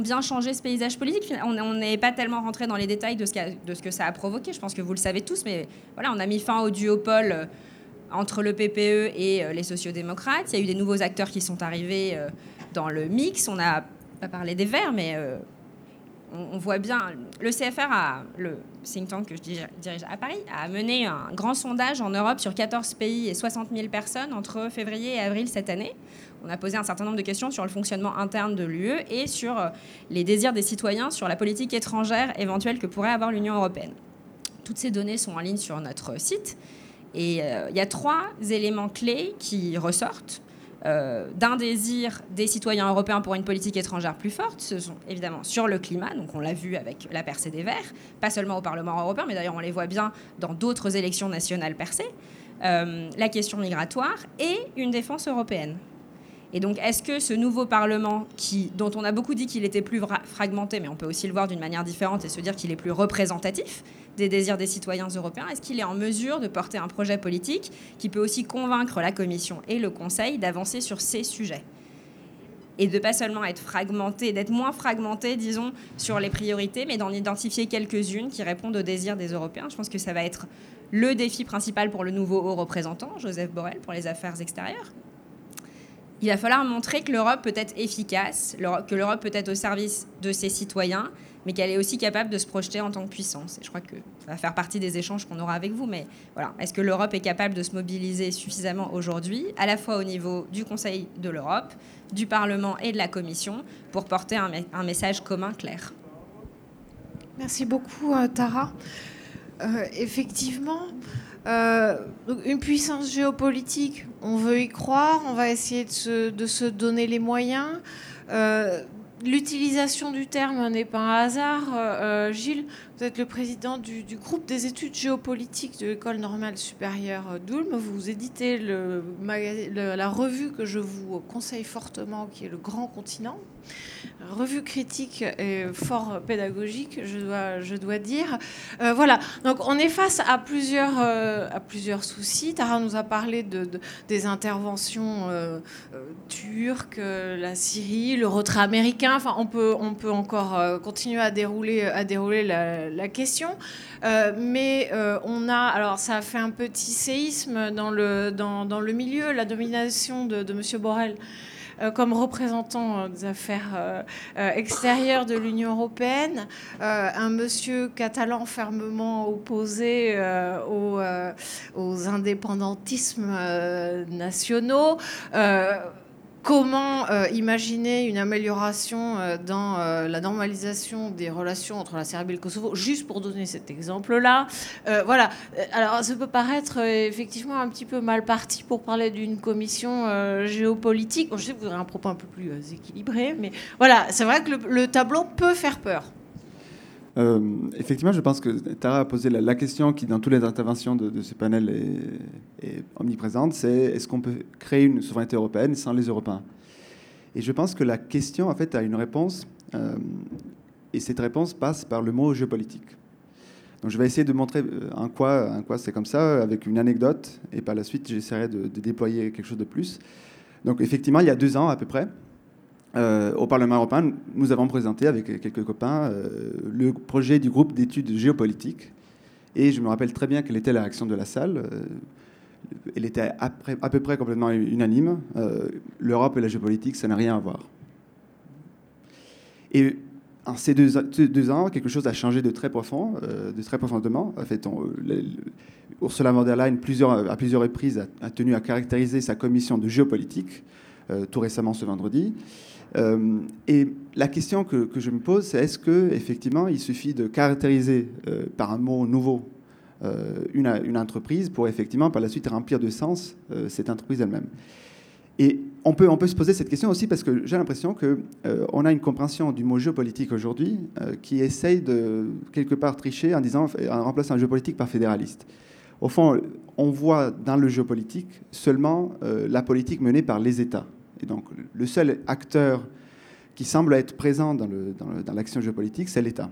bien changé ce paysage politique. On n'est pas tellement rentré dans les détails de ce, de ce, que ça a provoqué. Je pense que vous le savez tous, mais voilà, on a mis fin au duopole euh, entre le PPE et les sociodémocrates. Il y a eu des nouveaux acteurs qui sont arrivés dans le mix. On n'a pas parlé des Verts, mais on, voit bien, le CFR, a, le think tank que je dirige à Paris, a mené un grand sondage en Europe sur 14 pays et 60 000 personnes entre février et avril cette année. On a posé un certain nombre de questions sur le fonctionnement interne de l'UE et sur euh, les désirs des citoyens sur la politique étrangère éventuelle que pourrait avoir l'Union européenne. Toutes ces données sont en ligne sur notre site. Et euh, il y a trois éléments clés qui ressortent. Euh, d'un désir des citoyens européens pour une politique étrangère plus forte, ce sont évidemment sur le climat, donc on l'a vu avec la percée des Verts, pas seulement au Parlement européen, mais d'ailleurs on les voit bien dans d'autres élections nationales percées, euh, la question migratoire et une défense européenne. Et donc, est-ce que ce nouveau Parlement, dont on a beaucoup dit qu'il était plus fragmenté, mais on peut aussi le voir d'une manière différente et se dire qu'il est plus représentatif des désirs des citoyens européens, est-ce qu'il est en mesure de porter un projet politique qui peut aussi convaincre la Commission et le Conseil d'avancer sur ces sujets? Et de pas seulement être fragmenté, d'être moins fragmenté, disons, sur les priorités, mais d'en identifier quelques-unes qui répondent aux désirs des Européens? Je pense que ça va être le défi principal pour le nouveau haut représentant, Joseph Borrell, pour les affaires extérieures il va falloir montrer que l'Europe peut être efficace, que l'Europe peut être au service de ses citoyens, mais qu'elle est aussi capable de se projeter en tant que puissance. Et je crois que ça va faire partie des échanges qu'on aura avec vous. Mais voilà, est-ce que l'Europe est capable de se mobiliser suffisamment aujourd'hui, à la fois au niveau du Conseil de l'Europe, du Parlement et de la Commission, pour porter un, message commun clair? Merci beaucoup, euh, Tara. Euh, effectivement, euh, une puissance géopolitique, on veut y croire, on va essayer de se, donner les moyens. Euh, l'utilisation du terme n'est pas un hasard. Euh, Gilles, vous êtes le président du, groupe des études géopolitiques de l'École normale supérieure d'Ulm. Vous éditez la revue que je vous conseille fortement, qui est Le Grand Continent revue critique et fort pédagogique, je dois, dire. Euh, voilà, donc on est face à plusieurs, euh, à plusieurs soucis. Tara nous a parlé de, des interventions euh, turques, la Syrie, le retrait américain. Enfin, on peut, on peut encore continuer à dérouler, à dérouler la, question. mais on a, alors ça a fait un petit séisme dans le, dans, dans le milieu, la domination de, de M. Borrell. Euh, comme représentant euh, des affaires euh, extérieures de l'Union européenne, un monsieur catalan fermement opposé aux, indépendantismes nationaux comment euh, imaginer une amélioration euh, dans euh, la normalisation des relations entre la Serbie et le Kosovo, juste pour donner cet exemple-là. voilà. Alors, ça peut paraître effectivement un petit peu mal parti pour parler d'une commission géopolitique. je sais que vous aurez un propos un peu plus équilibré, mais voilà, c'est vrai que le tableau peut faire peur. Euh, effectivement, je pense que Tara a posé la, question qui, dans toutes les interventions de, ce panel, est, omniprésente, c'est est-ce qu'on peut créer une souveraineté européenne sans les Européens? Et je pense que la question, en fait, a une réponse, euh, et cette réponse passe par le mot géopolitique. Donc je vais essayer de montrer euh, en quoi, en quoi c'est comme ça, avec une anecdote, et par la suite, j'essaierai de, de déployer quelque chose de plus. Donc effectivement, il y a deux ans à peu près, euh, au Parlement européen, nous avons présenté avec quelques copains euh, le projet du groupe d'études géopolitiques. Et je me rappelle très bien quelle était la réaction de la salle. Euh, elle était à, peu près complètement unanime. L'Europe et la géopolitique, ça n'a rien à voir. Et en ces deux, ans, quelque chose a changé de très profond, de très profondément. Ursula von der Leyen, plusieurs, à plusieurs reprises, a, tenu à caractériser sa commission de géopolitique, tout récemment ce vendredi. Euh, et la question que, je me pose, c'est est-ce qu'effectivement, il suffit de caractériser euh, par un mot nouveau euh, une, entreprise pour effectivement, par la suite, remplir de sens cette entreprise elle-même? Et on peut, on peut se poser cette question aussi parce que j'ai l'impression qu'on a une compréhension du mot géopolitique aujourd'hui qui essaye de, quelque part, tricher en, disant, en remplaçant un géopolitique par fédéraliste. Au fond, on voit dans le géopolitique seulement la politique menée par les États. Et donc, le seul acteur qui semble être présent dans, l'action géopolitique, c'est l'État.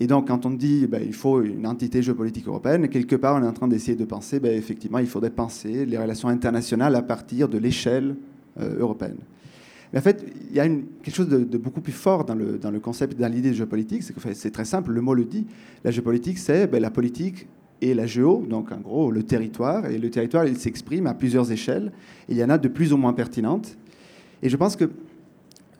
Et donc, quand on dit ben, il faut une entité géopolitique européenne, quelque part, on est en train d'essayer de penser, ben, effectivement, il faudrait penser les relations internationales à partir de l'échelle euh, européenne. Mais en fait, il y a quelque chose de, beaucoup plus fort dans le, dans le concept, dans l'idée de géopolitique. C'est que c'est très simple, le mot le dit. La géopolitique, c'est ben, la politique et la géo, donc en gros le territoire. Et le territoire, il s'exprime à plusieurs échelles. Il y en a de plus ou moins pertinentes. Et je pense que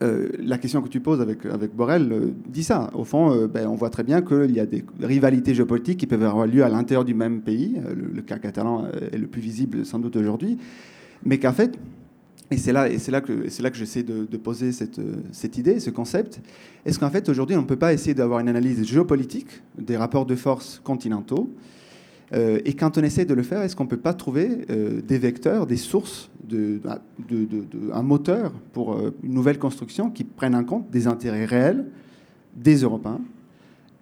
euh, la question que tu poses avec, avec Borrell euh, dit ça. Au fond, euh, ben, on voit très bien qu'il y a des rivalités géopolitiques qui peuvent avoir lieu à l'intérieur du même pays. Le, cas catalan est le plus visible sans doute aujourd'hui. Mais qu'en fait, et c'est là, là que, que j'essaie de, de poser cette, cette, idée, ce concept, est-ce qu'en fait aujourd'hui on ne peut pas essayer d'avoir une analyse géopolitique des rapports de force continentaux euh, et quand on essaie de le faire, est-ce qu'on ne peut pas trouver euh, des vecteurs, des sources, de, un moteur pour euh, une nouvelle construction qui prenne en compte des intérêts réels des Européens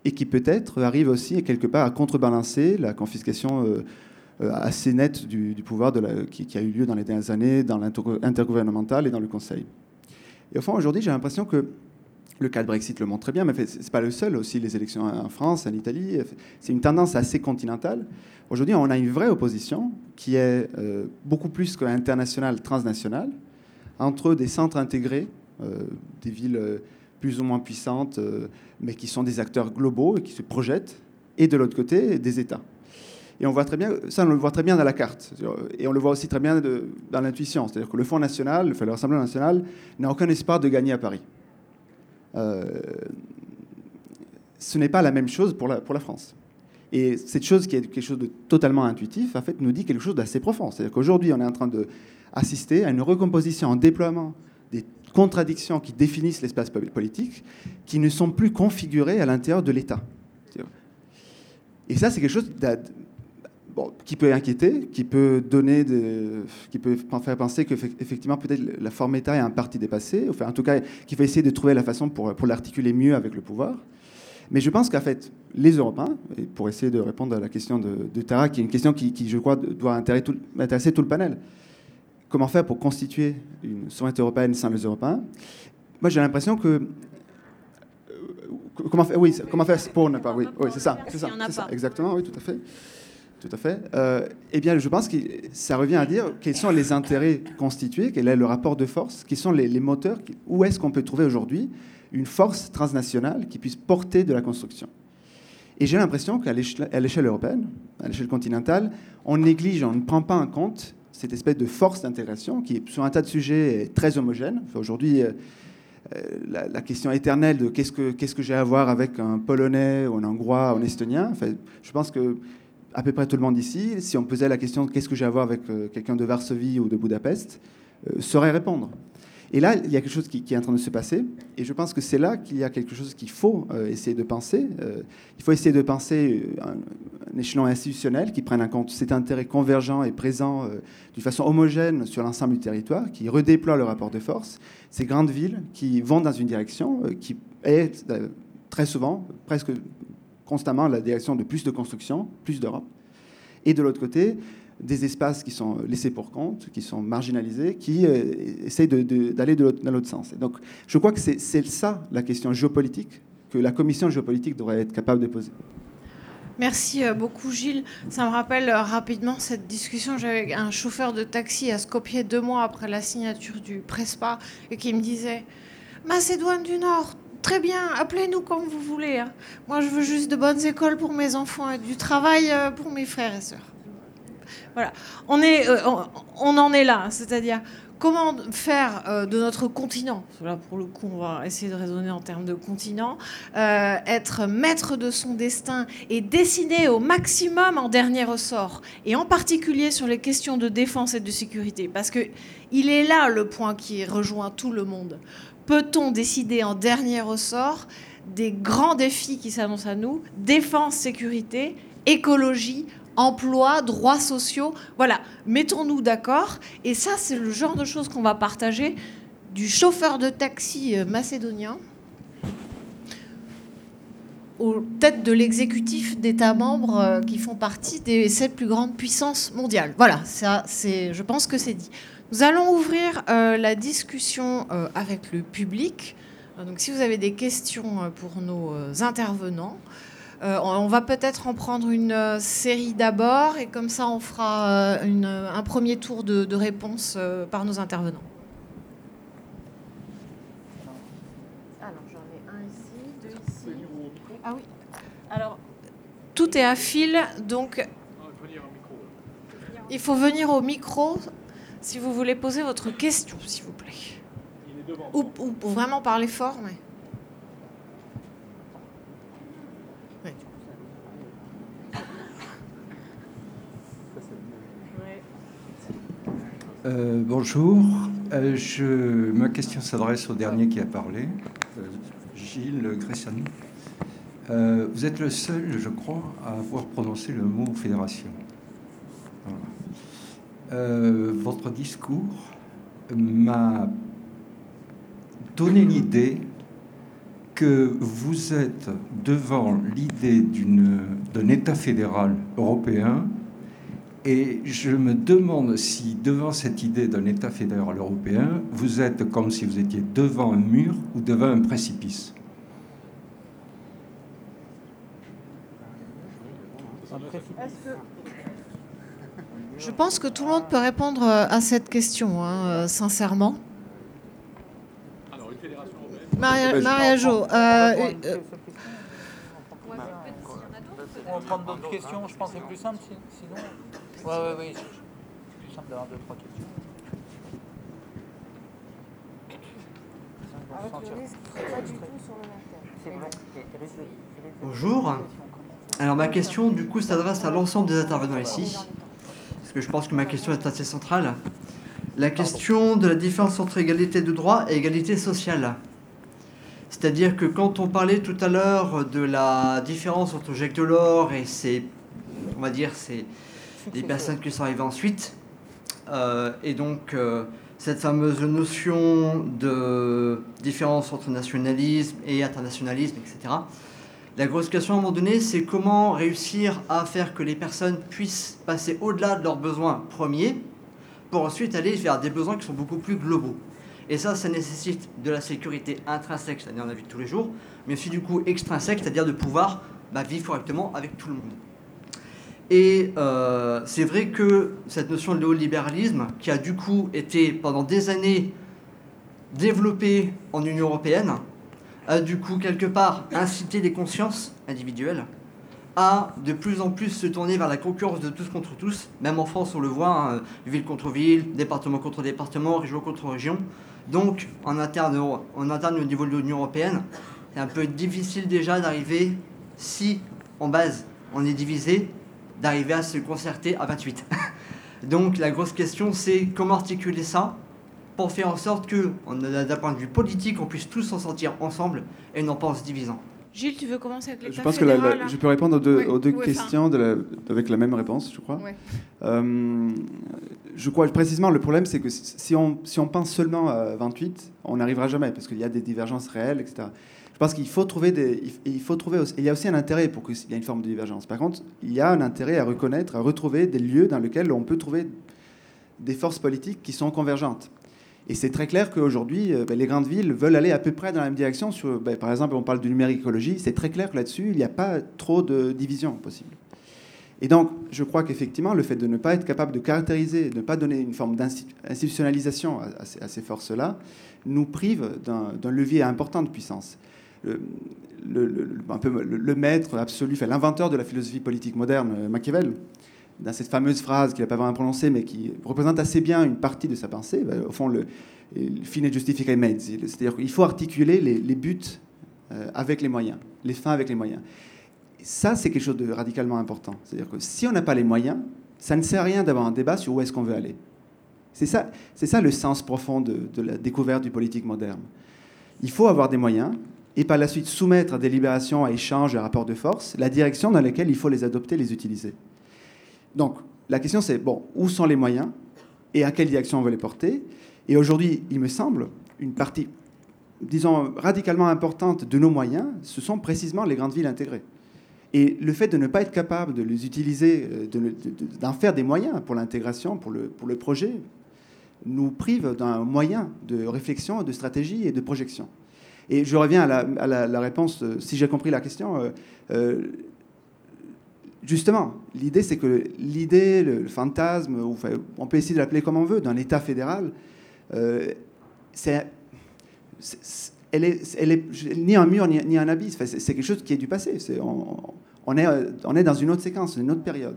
et qui peut-être arrive aussi quelque part à contrebalancer la confiscation assez nette du, pouvoir qui, qui, a eu lieu dans les dernières années dans l'intergouvernemental et dans le Conseil. Et au fond, aujourd'hui, j'ai l'impression que le cas de Brexit le montre très bien, mais ce n'est pas le seul. Aussi, les élections en France, en Italie, c'est une tendance assez continentale. Aujourd'hui, on a une vraie opposition qui est euh, beaucoup plus qu'internationale, transnationale, entre des centres intégrés, euh, des villes euh, plus ou moins puissantes, mais qui sont des acteurs globaux et qui se projettent, et de l'autre côté, des États. Et on voit très bien, ça on le voit très bien dans la carte, et on le voit aussi très bien dans l'intuition. C'est-à-dire que le Fonds national, le Rassemblement national, n'a aucun espoir de gagner à Paris. Euh, ce n'est pas la même chose pour la, France. Et cette chose qui est quelque chose de totalement intuitif, en fait, nous dit quelque chose d'assez profond. C'est-à-dire qu'aujourd'hui, on est en train d'assister à une recomposition, un déploiement des contradictions qui définissent l'espace politique, qui ne sont plus configurées à l'intérieur de l'État. Et ça, c'est quelque chose qui peut inquiéter, qui peut donner, qui peut faire penser qu'effectivement peut-être la forme État est un parti dépassé, enfin en tout cas qu'il faut essayer de trouver la façon pour, pour l'articuler mieux avec le pouvoir. Mais je pense qu'en fait, les Européens, et pour essayer de répondre à la question de, Tara, qui est une question qui, je crois, doit intéresser tout, intéresser tout le panel, comment faire pour constituer une souveraineté européenne sans les Européens? Moi, j'ai l'impression que euh, comment faire, oui, comment faire pour ne pas, oui, oui c'est ça, c'est ça, ça, exactement, oui, tout à fait. Tout à fait. Euh, eh bien, je pense que ça revient à dire quels sont les intérêts constitués, quel est le rapport de force, quels sont les, moteurs, où est-ce qu'on peut trouver aujourd'hui une force transnationale qui puisse porter de la construction. Et j'ai l'impression qu'à l'échelle européenne, à l'échelle continentale, on néglige, on ne prend pas en compte cette espèce de force d'intégration qui, sur un tas de sujets, est très homogène. aujourd'hui, euh, euh, la, question éternelle de qu'est-ce que, que j'ai à voir avec un Polonais, ou un Hongrois, ou un Estonien, enfin, je pense que à peu près tout le monde ici, si on posait la question qu'est-ce que j'ai à voir avec euh, quelqu'un de Varsovie ou de Budapest, euh, saurait répondre. Et là, il y a quelque chose qui, est en train de se passer, et je pense que c'est là qu'il y a quelque chose qu'il faut euh, essayer de penser. il faut essayer de penser un, échelon institutionnel qui prenne en compte cet intérêt convergent et présent d'une façon homogène sur l'ensemble du territoire, qui redéploie le rapport de force, ces grandes villes qui vont dans une direction qui est très souvent, presque constamment la direction de plus de construction, plus d'Europe. Et de l'autre côté, des espaces qui sont laissés pour compte, qui sont marginalisés, qui euh, essayent d'aller dans l'autre sens. Et donc, je crois que c'est ça la question géopolitique que la commission géopolitique devrait être capable de poser. Merci euh, beaucoup Gilles. Ça me rappelle euh, rapidement cette discussion. J'avais un chauffeur de taxi à Skopje deux mois après la signature du Prespa et qui me disait Macédoine du Nord, Très bien, appelez-nous comme vous voulez. Hein. Moi, je veux juste de bonnes écoles pour mes enfants et du travail euh, pour mes frères et sœurs. Voilà, on, euh, en est là. C'est-à-dire, comment faire euh, de notre continent, là pour le coup on va essayer de raisonner en termes de continent, être maître de son destin et décider au maximum en dernier ressort, et en particulier sur les questions de défense et de sécurité, parce que il est là le point qui rejoint tout le monde. Peut-on décider en dernier ressort des grands défis qui s'annoncent à nous, défense, sécurité, écologie, emploi, droits sociaux. Voilà, mettons-nous d'accord. Et ça, c'est le genre de choses qu'on va partager du chauffeur de taxi euh, macédonien aux têtes de l'exécutif d'États membres euh, qui font partie des sept plus grandes puissances mondiales. Voilà, ça, c'est, je pense que c'est dit. Nous allons ouvrir euh, la discussion avec le public. Donc, si vous avez des questions pour nos intervenants, euh, on va peut-être en prendre une euh, série d'abord et comme ça on fera euh, un premier tour de, réponse par nos intervenants. Alors j'en ai un ici, deux ici. Ah oui. Alors tout est à fil, donc il faut venir au micro si vous voulez poser votre question, s'il vous plaît. Ou, ou, vraiment parler fort, mais. Euh, bonjour. Euh, je, ma question s'adresse au dernier qui a parlé, euh, Gilles Gressani. vous êtes le seul, je crois, à avoir prononcé le mot fédération. Votre discours m'a donné l'idée que vous êtes devant l'idée d'un État fédéral européen et je me demande si, devant cette idée d'un État fédéral européen, vous êtes comme si vous étiez devant un mur ou devant un précipice. Je pense que tout le monde peut répondre à cette question, hein, euh, sincèrement. Maria, Maria Jo, euh, euh, on va prendre d'autres questions, je pense que c'est plus simple sinon. Oui, oui, oui. C'est plus simple d'avoir deux, trois questions. Bonjour. Alors ma question du coup s'adresse à l'ensemble des intervenants ici, que je pense que ma question est assez centrale. La question de la différence entre égalité de droit et égalité sociale. C'est-à-dire que quand on parlait tout à l'heure de la différence entre Jacques Delors et ses, on va dire, c'est des personnes qui sont arrivées ensuite. Euh, et donc, euh, cette fameuse notion de différence entre nationalisme et internationalisme, etc. La grosse question à un moment donné, c'est comment réussir à faire que les personnes puissent passer au-delà de leurs besoins premiers pour ensuite aller vers des besoins qui sont beaucoup plus globaux. Et ça, ça nécessite de la sécurité intrinsèque, c'est-à-dire la vie de tous les jours, mais aussi du coup extrinsèque, c'est-à-dire de pouvoir bah, vivre correctement avec tout le monde. Et euh, c'est vrai que cette notion de néolibéralisme, qui a du coup été pendant des années développée en Union européenne, du coup quelque part incité les consciences individuelles à de plus en plus se tourner vers la concurrence de tous contre tous. Même en France, on le voit, hein, ville contre ville, département contre département, région contre région. Donc, en interne au niveau de l'Union européenne, c'est un peu difficile déjà d'arriver, si en base on est divisé, d'arriver à se concerter à 28. Donc la grosse question c'est comment articuler ça pour faire en sorte que, d'un point de vue politique, on puisse tous s'en sortir ensemble et non pas en se divisant. Gilles, tu veux commencer avec Je pense que je peux répondre aux deux, questions avec la même réponse, je crois. Euh, je crois précisément le problème, c'est que si on, si on pense seulement à 28, on n'arrivera jamais parce qu'il y a des divergences réelles, etc. Je pense qu'il faut trouver des, il faut trouver, il y a aussi un intérêt pour qu'il y ait une forme de divergence. Par contre, il y a un intérêt à reconnaître, à retrouver des lieux dans lesquels on peut trouver des forces politiques qui sont convergentes. Et c'est très clair qu'aujourd'hui, euh, ben, les grandes villes veulent aller à peu près dans la même direction. Ben, par exemple, on parle du numérique écologie. C'est très clair que là-dessus, il n'y a pas trop de division possible. Et donc, je crois qu'effectivement, le fait de ne pas être capable de caractériser, de ne pas donner une forme d'institutionnalisation à, ces forces-là, nous prive d'un levier important de puissance le, maître absolu, l'inventeur de la philosophie politique moderne, Machiavel, dans cette fameuse phrase qu'il n'a pas vraiment prononcée, mais qui représente assez bien une partie de sa pensée, bah, au fond, le, fine justifica mezzi. C'est-à-dire qu'il faut articuler les, les buts euh, avec les moyens, les fins avec les moyens. Ça, c'est quelque chose de radicalement important. C'est-à-dire que si on n'a pas les moyens, ça ne sert à rien d'avoir un débat sur où est-ce qu'on veut aller. C'est ça, c'est ça le sens profond de, de la découverte du politique moderne. Il faut avoir des moyens et par la suite soumettre à délibération, à échange, à rapport de force, la direction dans laquelle il faut les adopter, les utiliser. Donc, la question c'est, bon, où sont les moyens et à quelle direction on veut les porter? Et aujourd'hui, il me semble, une partie, disons, radicalement importante de nos moyens, ce sont précisément les grandes villes intégrées. Et le fait de ne pas être capable de les utiliser, euh, d'en de, de, faire des moyens pour l'intégration, pour le, projet, nous prive d'un moyen de réflexion, de stratégie et de projection. Et je reviens à la, réponse, euh, si j'ai compris la question. Euh, justement, l'idée, c'est que l'idée, le, fantasme, on peut essayer de l'appeler comme on veut, d'un État fédéral, euh, c'est, elle est, ni un mur ni, un abysse. C'est, quelque chose qui est du passé. C'est, on, est, dans une autre séquence, une autre période.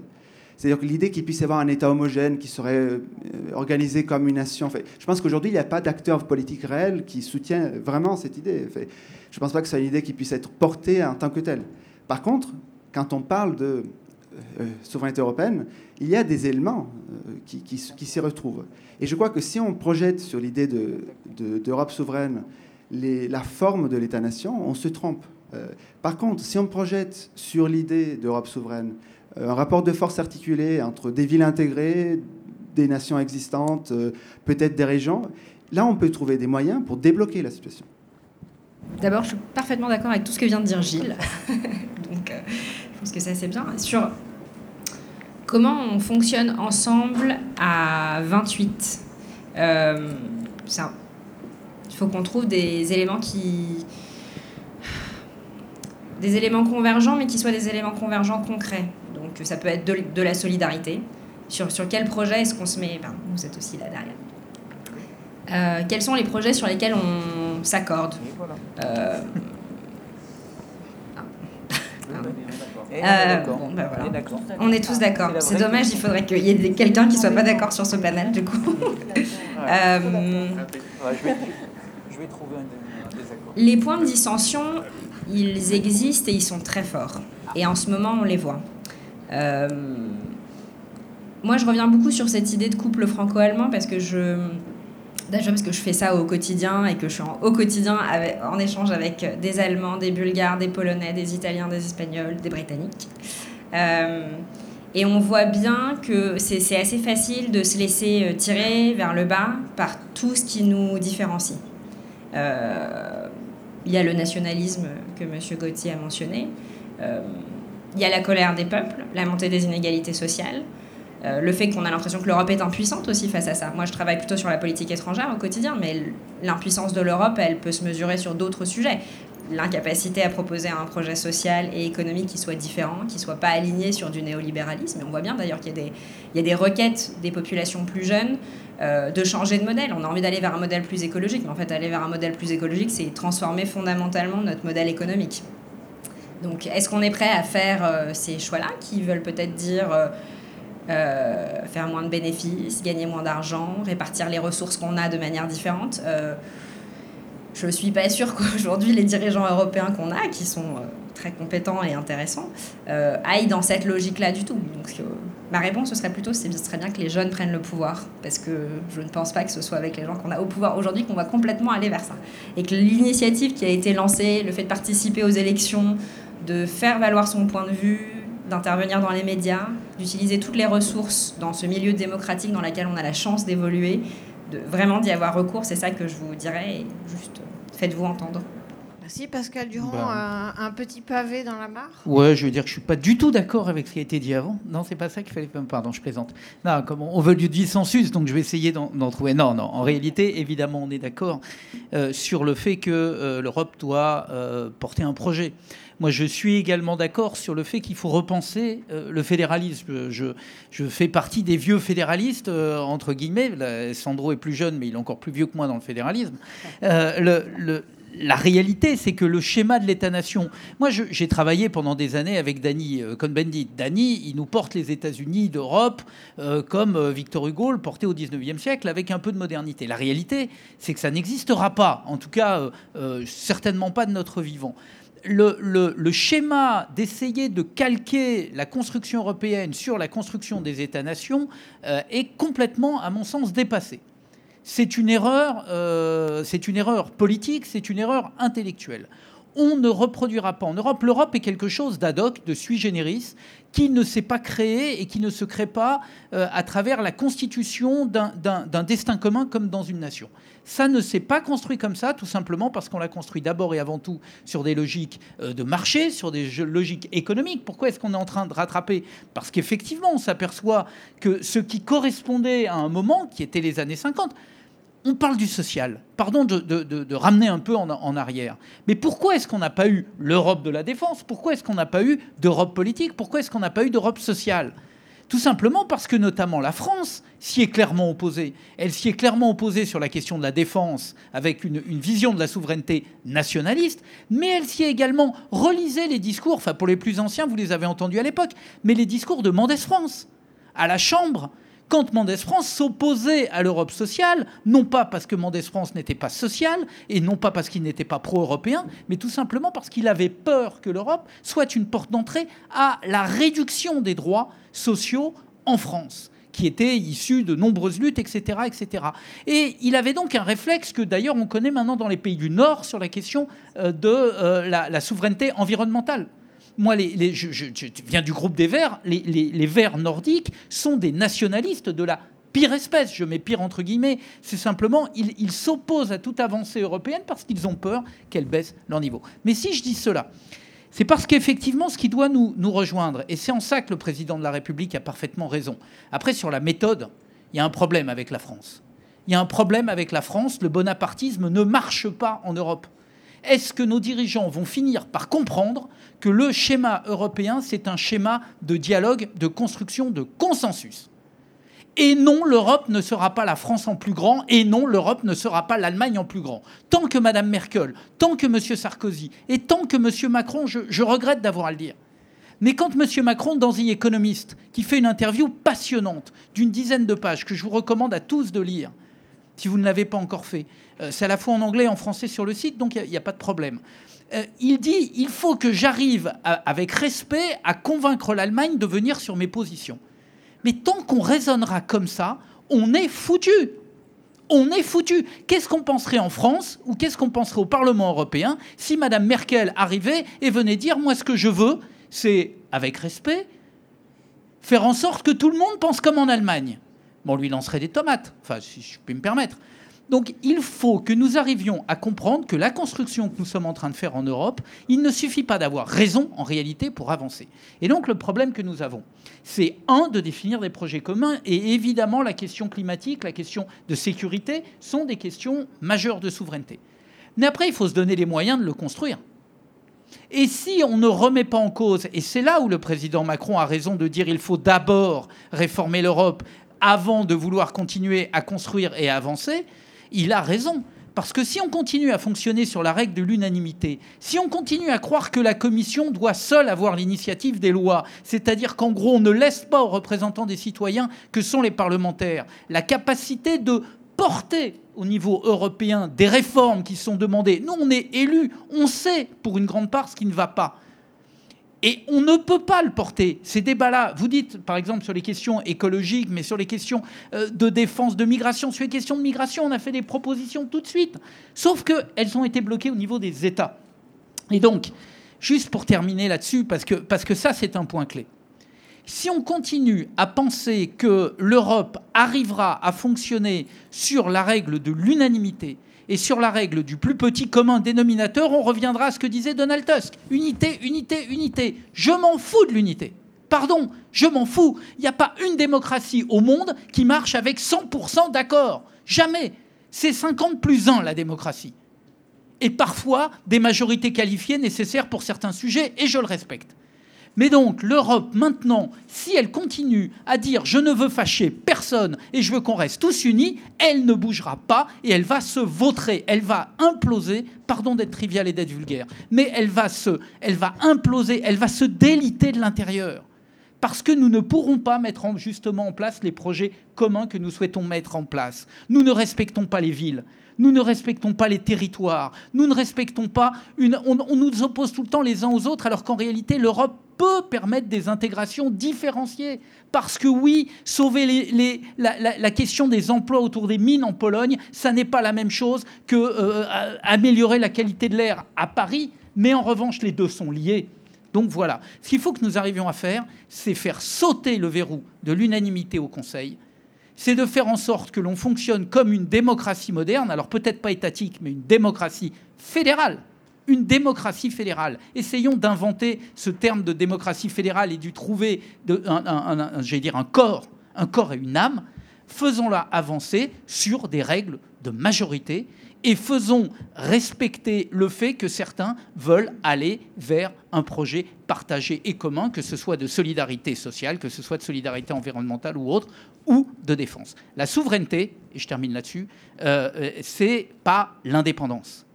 C'est-à-dire que l'idée qu'il puisse y avoir un État homogène qui serait euh, organisé comme une nation. Je pense qu'aujourd'hui, il n'y a pas d'acteur politique réel qui soutient vraiment cette idée. Je ne pense pas que ce soit une idée qui puisse être portée en tant que telle. Par contre, quand on parle de euh, souveraineté européenne, il y a des éléments euh, qui, s'y retrouvent. Et je crois que si on projette sur l'idée d'Europe de, souveraine la forme de l'État-nation, on se trompe. Euh, par contre, si on projette sur l'idée d'Europe souveraine un rapport de force articulé entre des villes intégrées, des nations existantes, peut-être des régions. Là, on peut trouver des moyens pour débloquer la situation. D'abord, je suis parfaitement d'accord avec tout ce que vient de dire Gilles. Donc, euh, je pense que ça, c'est bien. Sur comment on fonctionne ensemble à 28, euh, il faut qu'on trouve des éléments qui des éléments convergents, mais qui soient des éléments convergents concrets. Donc ça peut être de, de la solidarité. Sur, sur quel projet est-ce qu'on se met Pardon, Vous êtes aussi là derrière. Euh, quels sont les projets sur lesquels on s'accorde euh... euh, bon, ben voilà. On est tous d'accord. C'est dommage, il faudrait qu'il y ait quelqu'un qui soit pas d'accord sur ce panel, du coup. euh... Les points de dissension, ils existent et ils sont très forts. Et en ce moment, on les voit. Euh, moi, je reviens beaucoup sur cette idée de couple franco-allemand parce que je. Déjà parce que je fais ça au quotidien et que je suis au quotidien en échange avec des Allemands, des Bulgares, des Polonais, des Italiens, des Espagnols, des Britanniques. Euh, et on voit bien que c'est assez facile de se laisser euh, tirer vers le bas par tout ce qui nous différencie. Euh, il y a le nationalisme que M. Gauthier a mentionné. Il y a la colère des peuples, la montée des inégalités sociales, euh, le fait qu'on a l'impression que l'Europe est impuissante aussi face à ça. Moi, je travaille plutôt sur la politique étrangère au quotidien, mais l'impuissance de l'Europe, elle peut se mesurer sur d'autres sujets. L'incapacité à proposer un projet social et économique qui soit différent, qui soit pas aligné sur du néolibéralisme. Et on voit bien d'ailleurs qu'il y, y, a des requêtes des populations plus jeunes euh, de changer de modèle. On a envie d'aller vers un modèle plus écologique, mais en fait, aller vers un modèle plus écologique, c'est transformer fondamentalement notre modèle économique. Donc, est-ce qu'on est prêt à faire euh, ces choix-là qui veulent peut-être dire euh, faire moins de bénéfices, gagner moins d'argent, répartir les ressources qu'on a de manière différente euh, Je ne suis pas sûre qu'aujourd'hui, les dirigeants européens qu'on a, qui sont euh, très compétents et intéressants, aillent dans cette logique-là du tout. Donc, ma réponse, ce serait plutôt ce serait bien que les jeunes prennent le pouvoir, parce que je ne pense pas que ce soit avec les gens qu'on a au pouvoir aujourd'hui qu'on va complètement aller vers ça. Et que l'initiative qui a été lancée, le fait de participer aux élections, de faire valoir son point de vue, d'intervenir dans les médias, d'utiliser toutes les ressources dans ce milieu démocratique dans lequel on a la chance d'évoluer, de vraiment d'y avoir recours, c'est ça que je vous dirais, et juste faites-vous entendre. Merci Pascal Durand, ben, un, un, petit pavé dans la mare? Ouais, je veux dire que je suis pas du tout d'accord avec ce qui a été dit avant. Non, c'est pas ça qu'il fallait. Pardon, je plaisante. Non, comme on veut du dissensus, donc je vais essayer d'en trouver. Non, non. En réalité, évidemment, on est d'accord euh, sur le fait que euh, l'Europe doit euh, porter un projet. Moi, je suis également d'accord sur le fait qu'il faut repenser euh, le fédéralisme. Je, fais partie des vieux fédéralistes, euh, entre guillemets. Sandro est plus jeune, mais il est encore plus vieux que moi dans le fédéralisme. Euh, la réalité, c'est que le schéma de l'État-nation. Moi, j'ai travaillé pendant des années avec Danny Cohn-Bendit. Danny, il nous porte les États-Unis d'Europe comme Victor Hugo le portait au 19e siècle avec un peu de modernité. La réalité, c'est que ça n'existera pas. En tout cas, certainement pas de notre vivant. Le, schéma d'essayer de calquer la construction européenne sur la construction des États-nations est complètement, à mon sens, dépassé c'est une erreur, euh, c'est une erreur politique, c'est une erreur intellectuelle. On ne reproduira pas en Europe. L'Europe est quelque chose d'ad hoc, de sui generis, qui ne s'est pas créé et qui ne se crée pas euh, à travers la constitution d'un destin commun comme dans une nation. Ça ne s'est pas construit comme ça, tout simplement parce qu'on l'a construit d'abord et avant tout sur des logiques euh, de marché, sur des logiques économiques. Pourquoi est-ce qu'on est en train de rattraper? Parce qu'effectivement, on s'aperçoit que ce qui correspondait à un moment, qui était les années 50, on parle du social. Pardon de, ramener un peu en, arrière. Mais pourquoi est-ce qu'on n'a pas eu l'Europe de la défense? Pourquoi est-ce qu'on n'a pas eu d'Europe politique? Pourquoi est-ce qu'on n'a pas eu d'Europe sociale? Tout simplement parce que notamment la France s'y est clairement opposée. Elle s'y est clairement opposée sur la question de la défense avec une, vision de la souveraineté nationaliste, mais elle s'y est également relisé les discours, enfin pour les plus anciens, vous les avez entendus à l'époque, mais les discours de Mendès France à la Chambre quand Mendès France s'opposait à l'Europe sociale, non pas parce que Mendès France n'était pas social, et non pas parce qu'il n'était pas pro-européen, mais tout simplement parce qu'il avait peur que l'Europe soit une porte d'entrée à la réduction des droits sociaux en France qui était issu de nombreuses luttes, etc., etc. Et il avait donc un réflexe que d'ailleurs on connaît maintenant dans les pays du Nord sur la question euh, de euh, la souveraineté environnementale moi, je, viens du groupe des Verts, les, Verts nordiques sont des nationalistes de la pire espèce, je mets pire entre guillemets, c'est simplement, ils s'opposent à toute avancée européenne parce qu'ils ont peur qu'elle baisse leur niveau. Mais si je dis cela, c'est parce qu'effectivement, ce qui doit nous, nous rejoindre, et c'est en ça que le président de la République a parfaitement raison. Après, sur la méthode, il y a un problème avec la France. Il y a un problème avec la France, le bonapartisme ne marche pas en Europe. Est-ce que nos dirigeants vont finir par comprendre que le schéma européen, c'est un schéma de dialogue, de construction, de consensus? Et non, l'Europe ne sera pas la France en plus grand, et non, l'Europe ne sera pas l'Allemagne en plus grand. Tant que Mme Merkel, tant que M. Sarkozy, et tant que M. Macron, je, regrette d'avoir à le dire, mais quand M. Macron, dans The Economist, qui fait une interview passionnante d'une dizaine de pages que je vous recommande à tous de lire, si vous ne l'avez pas encore fait, c'est à la fois en anglais et en français sur le site, donc il n'y a, pas de problème. Euh, il dit il faut que j'arrive avec respect à convaincre l'Allemagne de venir sur mes positions. Mais tant qu'on raisonnera comme ça, on est foutu. On est foutu. Qu'est-ce qu'on penserait en France ou qu'est-ce qu'on penserait au Parlement européen si Mme Merkel arrivait et venait dire moi ce que je veux, c'est avec respect faire en sorte que tout le monde pense comme en Allemagne? Bon, on lui lancerait des tomates, enfin si je puis me permettre. Donc il faut que nous arrivions à comprendre que la construction que nous sommes en train de faire en Europe, il ne suffit pas d'avoir raison en réalité pour avancer. Et donc le problème que nous avons, c'est un, de définir des projets communs, et évidemment la question climatique, la question de sécurité sont des questions majeures de souveraineté. Mais après, il faut se donner les moyens de le construire. Et si on ne remet pas en cause, et c'est là où le président Macron a raison de dire il faut d'abord réformer l'Europe avant de vouloir continuer à construire et à avancer, il a raison. Parce que si on continue à fonctionner sur la règle de l'unanimité, si on continue à croire que la Commission doit seule avoir l'initiative des lois, c'est-à-dire qu'en gros on ne laisse pas aux représentants des citoyens, que sont les parlementaires, la capacité de porter au niveau européen des réformes qui sont demandées, nous on est élus, on sait pour une grande part ce qui ne va pas. Et on ne peut pas le porter. Ces débats-là, vous dites par exemple sur les questions écologiques, mais sur les questions euh, de défense, de migration, sur les questions de migration, on a fait des propositions tout de suite. Sauf qu'elles ont été bloquées au niveau des États. Et donc, juste pour terminer là-dessus, parce que, parce que ça c'est un point clé. Si on continue à penser que l'Europe arrivera à fonctionner sur la règle de l'unanimité, et sur la règle du plus petit commun dénominateur, on reviendra à ce que disait Donald Tusk. Unité, unité, unité. Je m'en fous de l'unité. Pardon, je m'en fous. Il n'y a pas une démocratie au monde qui marche avec 100% d'accord. Jamais. C'est 50 plus 1 la démocratie. Et parfois des majorités qualifiées nécessaires pour certains sujets, et je le respecte. Mais donc l'Europe maintenant, si elle continue à dire je ne veux fâcher personne et je veux qu'on reste tous unis, elle ne bougera pas et elle va se vautrer, elle va imploser, pardon d'être trivial et d'être vulgaire, mais elle va se, elle va imploser, elle va se déliter de l'intérieur. Parce que nous ne pourrons pas mettre justement en place les projets communs que nous souhaitons mettre en place. Nous ne respectons pas les villes nous ne respectons pas les territoires, nous ne respectons pas. On, nous oppose tout le temps les uns aux autres, alors qu'en réalité, l'Europe peut permettre des intégrations différenciées. Parce que oui, sauver la, question des emplois autour des mines en Pologne, ça n'est pas la même chose que euh, améliorer la qualité de l'air à Paris, mais en revanche, les deux sont liés. Donc voilà, ce qu'il faut que nous arrivions à faire, c'est faire sauter le verrou de l'unanimité au Conseil c'est de faire en sorte que l'on fonctionne comme une démocratie moderne, alors peut-être pas étatique, mais une démocratie fédérale. Une démocratie fédérale. Essayons d'inventer ce terme de démocratie fédérale et de trouver un corps, un corps et une âme. Faisons-la avancer sur des règles de majorité et faisons respecter le fait que certains veulent aller vers un projet partagé et commun, que ce soit de solidarité sociale, que ce soit de solidarité environnementale ou autre, ou de défense. La souveraineté, et je termine là-dessus, euh, euh, c'est pas l'indépendance.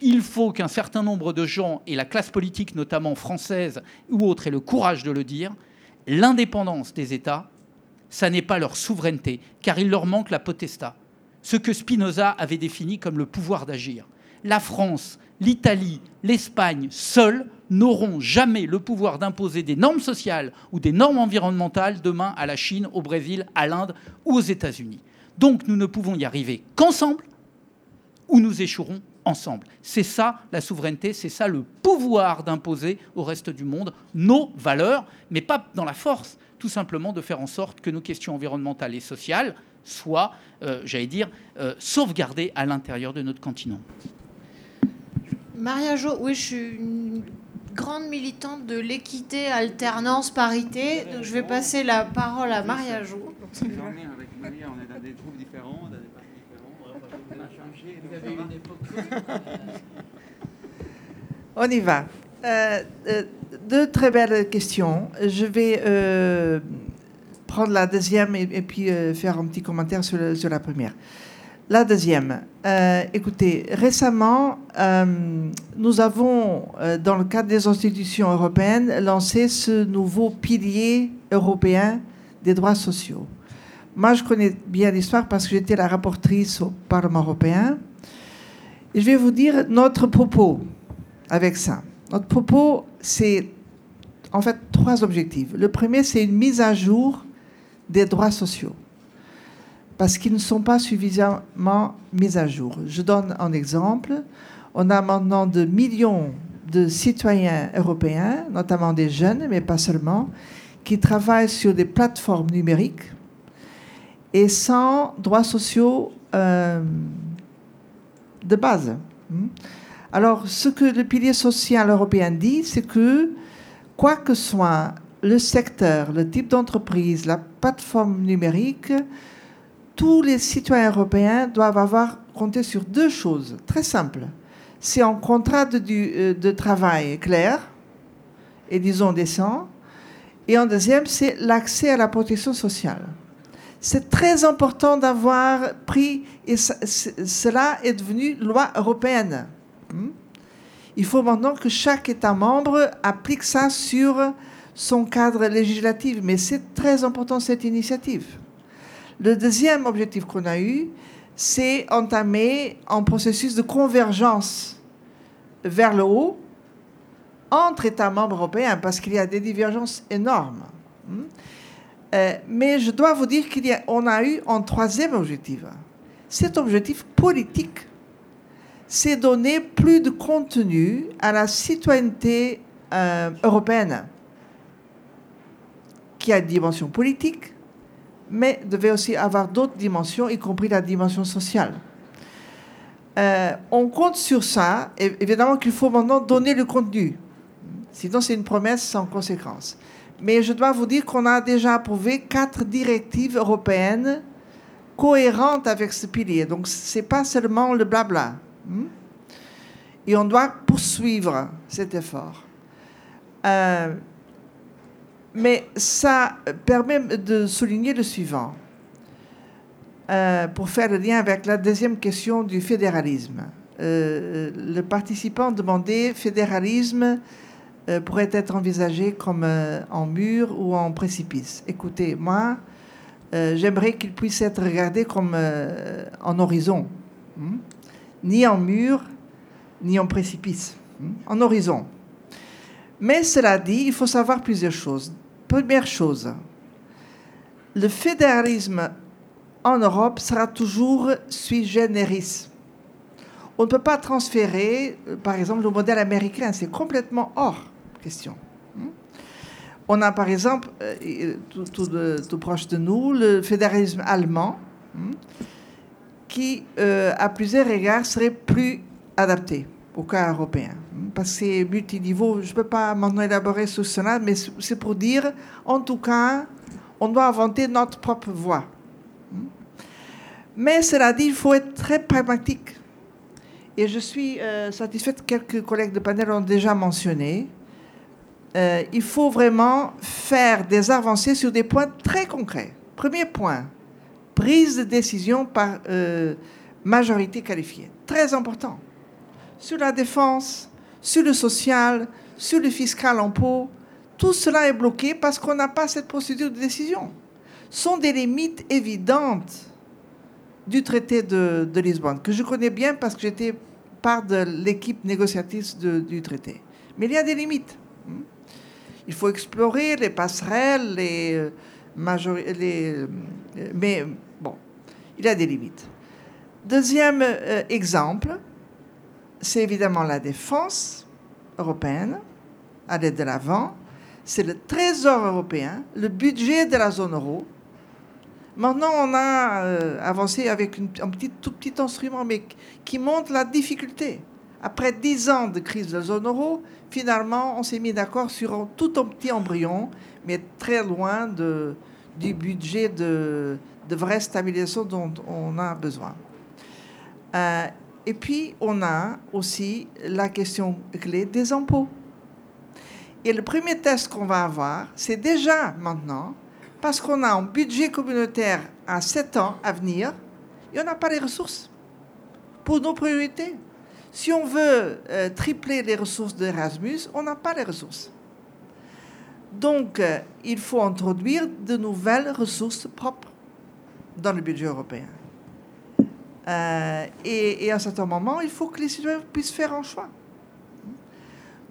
Il faut qu'un certain nombre de gens, et la classe politique notamment française ou autre, aient le courage de le dire, l'indépendance des États, ça n'est pas leur souveraineté, car il leur manque la potestat ce que Spinoza avait défini comme le pouvoir d'agir. La France, l'Italie, l'Espagne, seuls n'auront jamais le pouvoir d'imposer des normes sociales ou des normes environnementales demain à la Chine, au Brésil, à l'Inde ou aux États-Unis. Donc nous ne pouvons y arriver qu'ensemble ou nous échouerons ensemble. C'est ça la souveraineté, c'est ça le pouvoir d'imposer au reste du monde nos valeurs, mais pas dans la force, tout simplement de faire en sorte que nos questions environnementales et sociales soit, euh, j'allais dire, euh, sauvegardée à l'intérieur de notre continent. Maria Jo, oui, je suis une grande militante de l'équité, alternance, parité. Donc je vais passer la parole à Maria Jo. Avec Maria, on est dans des groupes différents, dans des partis différents. On a changé. Vous avez une époque. On y va. Euh, deux très belles questions. Je vais prendre la deuxième et, puis euh, faire un petit commentaire sur, la première. La deuxième, euh, écoutez, récemment, euh, nous avons, dans le cadre des institutions européennes, lancé ce nouveau pilier européen des droits sociaux. Moi, je connais bien l'histoire parce que j'étais la rapportrice au Parlement européen. Et je vais vous dire notre propos avec ça. Notre propos, c'est en fait trois objectifs. Le premier, c'est une mise à jour des droits sociaux, parce qu'ils ne sont pas suffisamment mis à jour. Je donne un exemple. On a maintenant de millions de citoyens européens, notamment des jeunes, mais pas seulement, qui travaillent sur des plateformes numériques et sans droits sociaux euh, de base. Alors, ce que le pilier social européen dit, c'est que, quoi que soit le secteur, le type d'entreprise, la plateforme numérique, tous les citoyens européens doivent avoir compté sur deux choses très simples. C'est un contrat de, euh, travail clair et disons décent. Et en deuxième, c'est l'accès à la protection sociale. C'est très important d'avoir pris, et cela est devenu loi européenne. Hmm? Il faut maintenant que chaque État membre applique ça sur son cadre législatif, mais c'est très important cette initiative. Le deuxième objectif qu'on a eu, c'est entamer un processus de convergence vers le haut entre États membres européens, parce qu'il y a des divergences énormes. Hmm? Euh, mais je dois vous dire qu'on a, a eu un troisième objectif. Cet objectif politique, c'est donner plus de contenu à la citoyenneté euh, européenne qui a une dimension politique, mais devait aussi avoir d'autres dimensions, y compris la dimension sociale. Euh, on compte sur ça. Et évidemment qu'il faut maintenant donner le contenu. Sinon, c'est une promesse sans conséquence. Mais je dois vous dire qu'on a déjà approuvé quatre directives européennes cohérentes avec ce pilier. Donc, ce n'est pas seulement le blabla. Hmm? Et on doit poursuivre cet effort. Euh, Mais ça permet de souligner le suivant, euh, pour faire le lien avec la deuxième question du fédéralisme. Euh, le participant demandait fédéralisme euh, pourrait être envisagé comme en mur ou en précipice. Écoutez, moi, j'aimerais qu'il puisse être regardé comme en horizon, hmm? ni en mur, ni en précipice, hmm? en horizon. Mais cela dit, il faut savoir plusieurs choses. Première chose, le fédéralisme en Europe sera toujours sui generis. On ne peut pas transférer, euh, par exemple, le modèle américain, c'est complètement hors question. Hmm? On a par exemple, euh, euh, tout, proche de nous, le fédéralisme allemand, hmm, qui, à plusieurs égards, serait plus adapté au cas européen. Parce que c'est multiniveau. Je ne peux pas maintenant élaborer sur cela, mais c'est pour dire, en tout cas, on doit inventer notre propre voie. Mais cela dit, il faut être très pragmatique. Et je suis euh, satisfaite, quelques collègues de panel ont déjà mentionné, euh, il faut vraiment faire des avancées sur des points très concrets. Premier point, prise de décision par euh, majorité qualifiée. Très important. Sur la défense, sur le social, sur le fiscal pot, tout cela est bloqué parce qu'on n'a pas cette procédure de décision. Ce sont des limites évidentes du traité de, Lisbonne, que je connais bien parce que j'étais part de l'équipe négociatrice du traité. Mais il y a des limites. hmm? Il faut explorer les passerelles, les, euh, majori- les, euh, mais bon, il y a des limites. Deuxième euh, exemple, c'est évidemment la défense européenne, aller de l'avant. C'est le trésor européen, le budget de la zone euro. Maintenant, on a euh, avancé avec un tout petit instrument, mais qui montre la difficulté. Après dix ans de crise de la zone euro, finalement, on s'est mis d'accord sur un tout un petit embryon, mais très loin du budget de, de vraie stabilisation dont on a besoin. Euh, et puis, on a aussi la question clé des impôts. Et le premier test qu'on va avoir, c'est déjà maintenant, parce qu'on a un budget communautaire à 7 ans à venir, et on n'a pas les ressources pour nos priorités. Si on veut euh, tripler les ressources d'Erasmus, on n'a pas les ressources. Donc, euh, il faut introduire de nouvelles ressources propres dans le budget européen. Euh, et, et à un certain moment, il faut que les citoyens puissent faire un choix.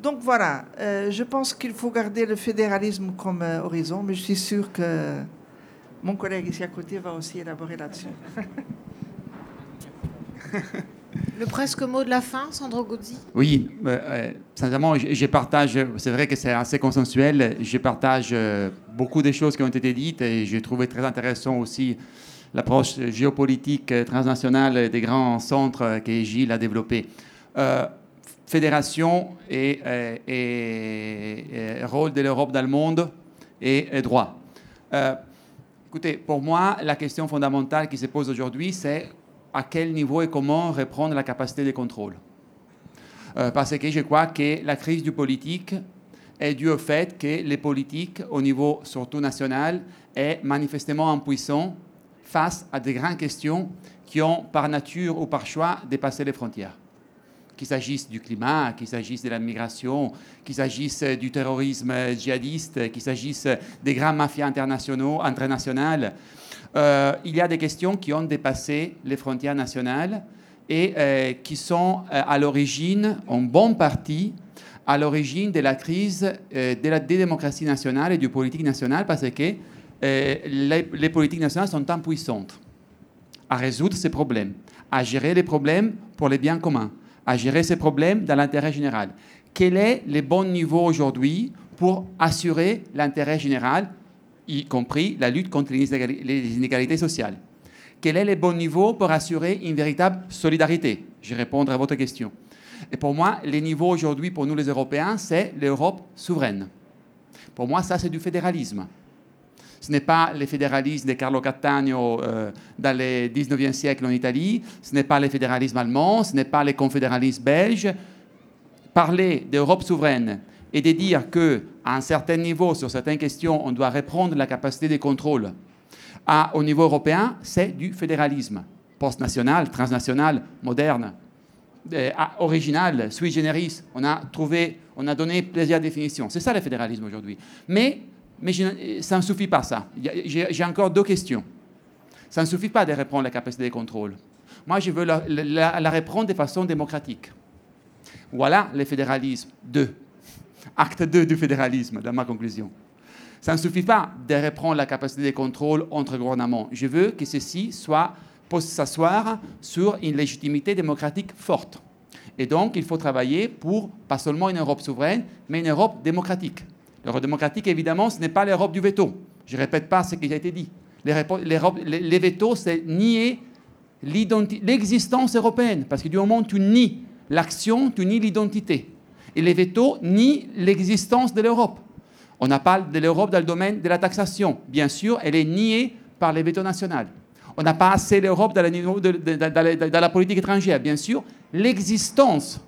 Donc voilà, euh, je pense qu'il faut garder le fédéralisme comme euh, horizon, mais je suis sûr que mon collègue ici à côté va aussi élaborer là-dessus. Le presque mot de la fin, Sandro Gozzi Oui, euh, sincèrement, je, je partage, c'est vrai que c'est assez consensuel, je partage euh, beaucoup des choses qui ont été dites et j'ai trouvé très intéressant aussi l'approche géopolitique euh, transnationale des grands centres euh, que Gilles a développé. Euh, fédération et, euh, et- rôle de l'Europe dans le monde et, droit. Écoutez, pour moi, la question fondamentale qui se pose aujourd'hui, c'est à quel niveau et comment reprendre la capacité de contrôle. Parce que je crois que la crise du politique est due au fait que les politiques, au niveau surtout national, est manifestement impuissant face à des grandes questions qui ont, par nature ou par choix, dépassé les frontières. Qu'il s'agisse du climat, qu'il s'agisse de la migration, qu'il s'agisse du terrorisme djihadiste, qu'il s'agisse des grandes mafias internationaux, internationales, euh, il y a des questions qui ont dépassé les frontières nationales et euh, qui sont euh, à l'origine, en bonne partie, à l'origine de la crise de la démocratie nationale et du politique national parce que les, les politiques nationales sont impuissantes à résoudre ces problèmes, à gérer les problèmes pour les biens communs, à gérer ces problèmes dans l'intérêt général. Quel est le bon niveau aujourd'hui pour assurer l'intérêt général, y compris la lutte contre les inégali- les inégalités sociales? Quel est le bon niveau pour assurer une véritable solidarité? Je vais répondre à votre question. Et pour moi, les niveaux aujourd'hui, pour nous les Européens, c'est l'Europe souveraine. Pour moi, ça, c'est du fédéralisme. Ce n'est pas le fédéralisme de Carlo Cattaneo euh, dans le 19e siècle en Italie, ce n'est pas le fédéralisme allemand, ce n'est pas le confédéralisme belge. Parler d'Europe souveraine et de dire qu'à un certain niveau, sur certaines questions, on doit reprendre la capacité de contrôle à, au niveau européen, c'est du fédéralisme post-national, transnational, moderne, original, sui generis. On a trouvé, on a donné plusieurs définitions. C'est ça le fédéralisme aujourd'hui. Mais, mais ça ne suffit pas, ça. J'ai encore deux questions. Ça ne suffit pas de reprendre la capacité de contrôle. Moi, je veux la, reprendre de façon démocratique. Voilà le fédéralisme 2. Acte 2 du fédéralisme, dans ma conclusion. Ça ne suffit pas de reprendre la capacité de contrôle entre gouvernements. Je veux que ceci soit s'asseoir sur une légitimité démocratique forte. Et donc, il faut travailler pour pas seulement une Europe souveraine, mais une Europe démocratique. L'Europe démocratique, évidemment, ce n'est pas l'Europe du veto. Je ne répète pas ce qui a été dit. Les, les- les vétos, c'est nier l'existence européenne. Parce que du moment où tu nies l'action, tu nies l'identité. Et les vétos nient l'existence de l'Europe. On a parlé de l'Europe dans le domaine de la taxation. Bien sûr, elle est niée par les vétos nationaux. On n'a pas assez l'Europe dans, dans la politique étrangère. Bien sûr, l'existence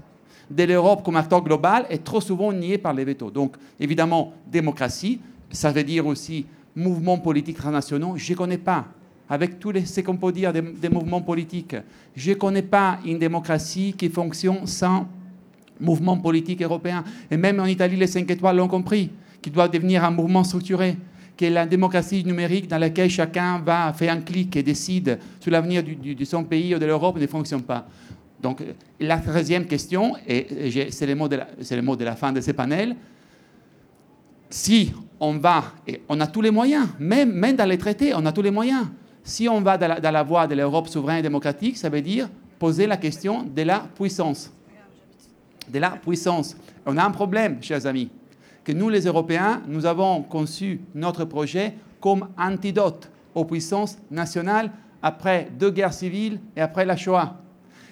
de l'Europe comme acteur global est trop souvent niée par les vétos. Donc, évidemment, démocratie, ça veut dire aussi mouvements politiques transnationaux. Je ne connais pas, avec les, ce qu'on peut dire des, des mouvements politiques, je ne connais pas une démocratie qui fonctionne sans mouvement politique européen. Et même en Italie, les 5 étoiles l'ont compris, qui doit devenir un mouvement structuré, qui est la démocratie numérique dans laquelle chacun va faire un clic et décide sur l'avenir de son pays ou de l'Europe ne fonctionne pas. Donc, la troisième question, et c'est le, mot de la- fin de ce panel, si on va, et on a tous les moyens, même, même dans les traités, on a tous les moyens. Si on va dans la, dans la voie de l'Europe souveraine et démocratique, ça veut dire poser la question de la puissance. De la puissance. On a un problème, chers amis, que nous, les Européens, nous avons conçu notre projet comme antidote aux puissances nationales après deux guerres civiles et après la Shoah.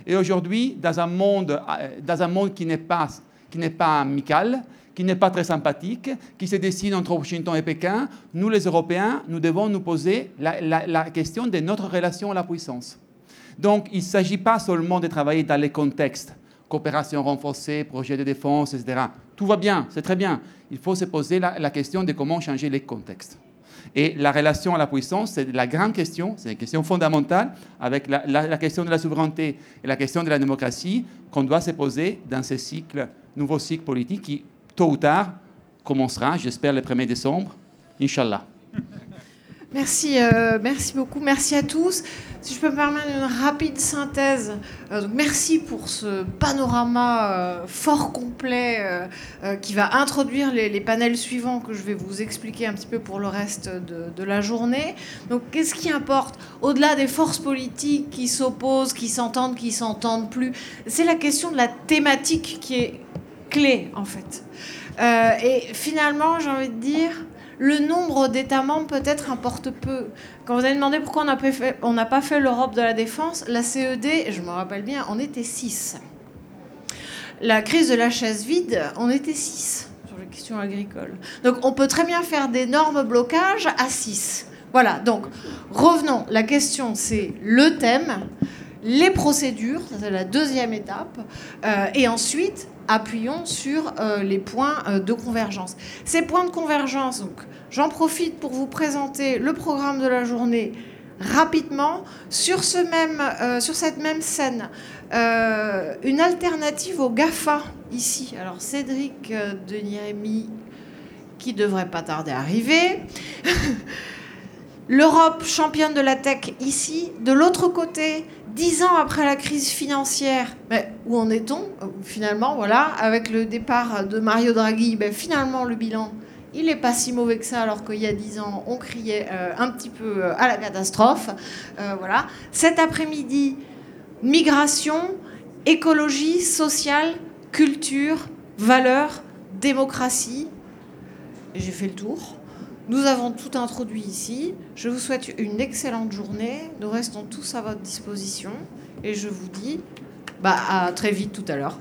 Et aujourd'hui, dans un monde, euh, qui n'est pas, amical, qui n'est pas très sympathique, qui se dessine entre Washington et Pékin, nous les Européens, nous devons nous poser la, question de notre relation à la puissance. Donc, il ne s'agit pas seulement de travailler dans les contextes, coopération renforcée, projet de défense, etc. Tout va bien, c'est très bien. Il faut se poser la question de comment changer les contextes. Et la relation à la puissance, c'est la grande question, c'est une question fondamentale avec la, question de la souveraineté et la question de la démocratie qu'on doit se poser dans ce cycle, nouveau cycle politique qui, tôt ou tard, commencera, j'espère, le 1er décembre, Inch'Allah. Merci, euh, merci beaucoup, merci à tous. Si je peux me permettre une rapide synthèse, euh, merci pour ce panorama euh, fort complet qui va introduire les, panels suivants que je vais vous expliquer un petit peu pour le reste de, de la journée. Donc qu'est-ce qui importe Au-delà des forces politiques qui s'opposent, qui s'entendent, qui s'entendent plus, c'est la question de la thématique qui est clé en fait. Et finalement, j'ai envie de dire, le nombre d'États membres peut-être importe peu. Quand vous avez demandé pourquoi on n'a pas fait, l'Europe de la défense, la CED, je me rappelle bien, on était 6. La crise de la chaise vide, on était 6 sur les questions agricoles. Donc on peut très bien faire d'énormes blocages à 6. Voilà, donc revenons. La question, c'est le thème, les procédures, c'est la deuxième étape, euh, et ensuite appuyons sur euh, les points euh, de convergence. Ces points de convergence, donc j'en profite pour vous présenter le programme de la journée rapidement sur, ce même, sur cette même scène. une alternative au GAFA ici. Alors Cédric de Niémy qui devrait pas tarder à arriver. L'Europe championne de la tech ici. De l'autre côté, dix ans après la crise financière, mais où en est-on Euh, Finalement, voilà, avec le départ de Mario Draghi, ben, finalement le bilan, il n'est pas si mauvais que ça, alors qu'il y a dix ans, on criait euh, un petit peu euh, à la catastrophe. Voilà. Cet après-midi, migration, écologie, sociale, culture, valeurs, démocratie. J'ai fait le tour. Nous avons tout introduit ici. Je vous souhaite une excellente journée. Nous restons tous à votre disposition. Et je vous dis bah, à très vite tout à l'heure.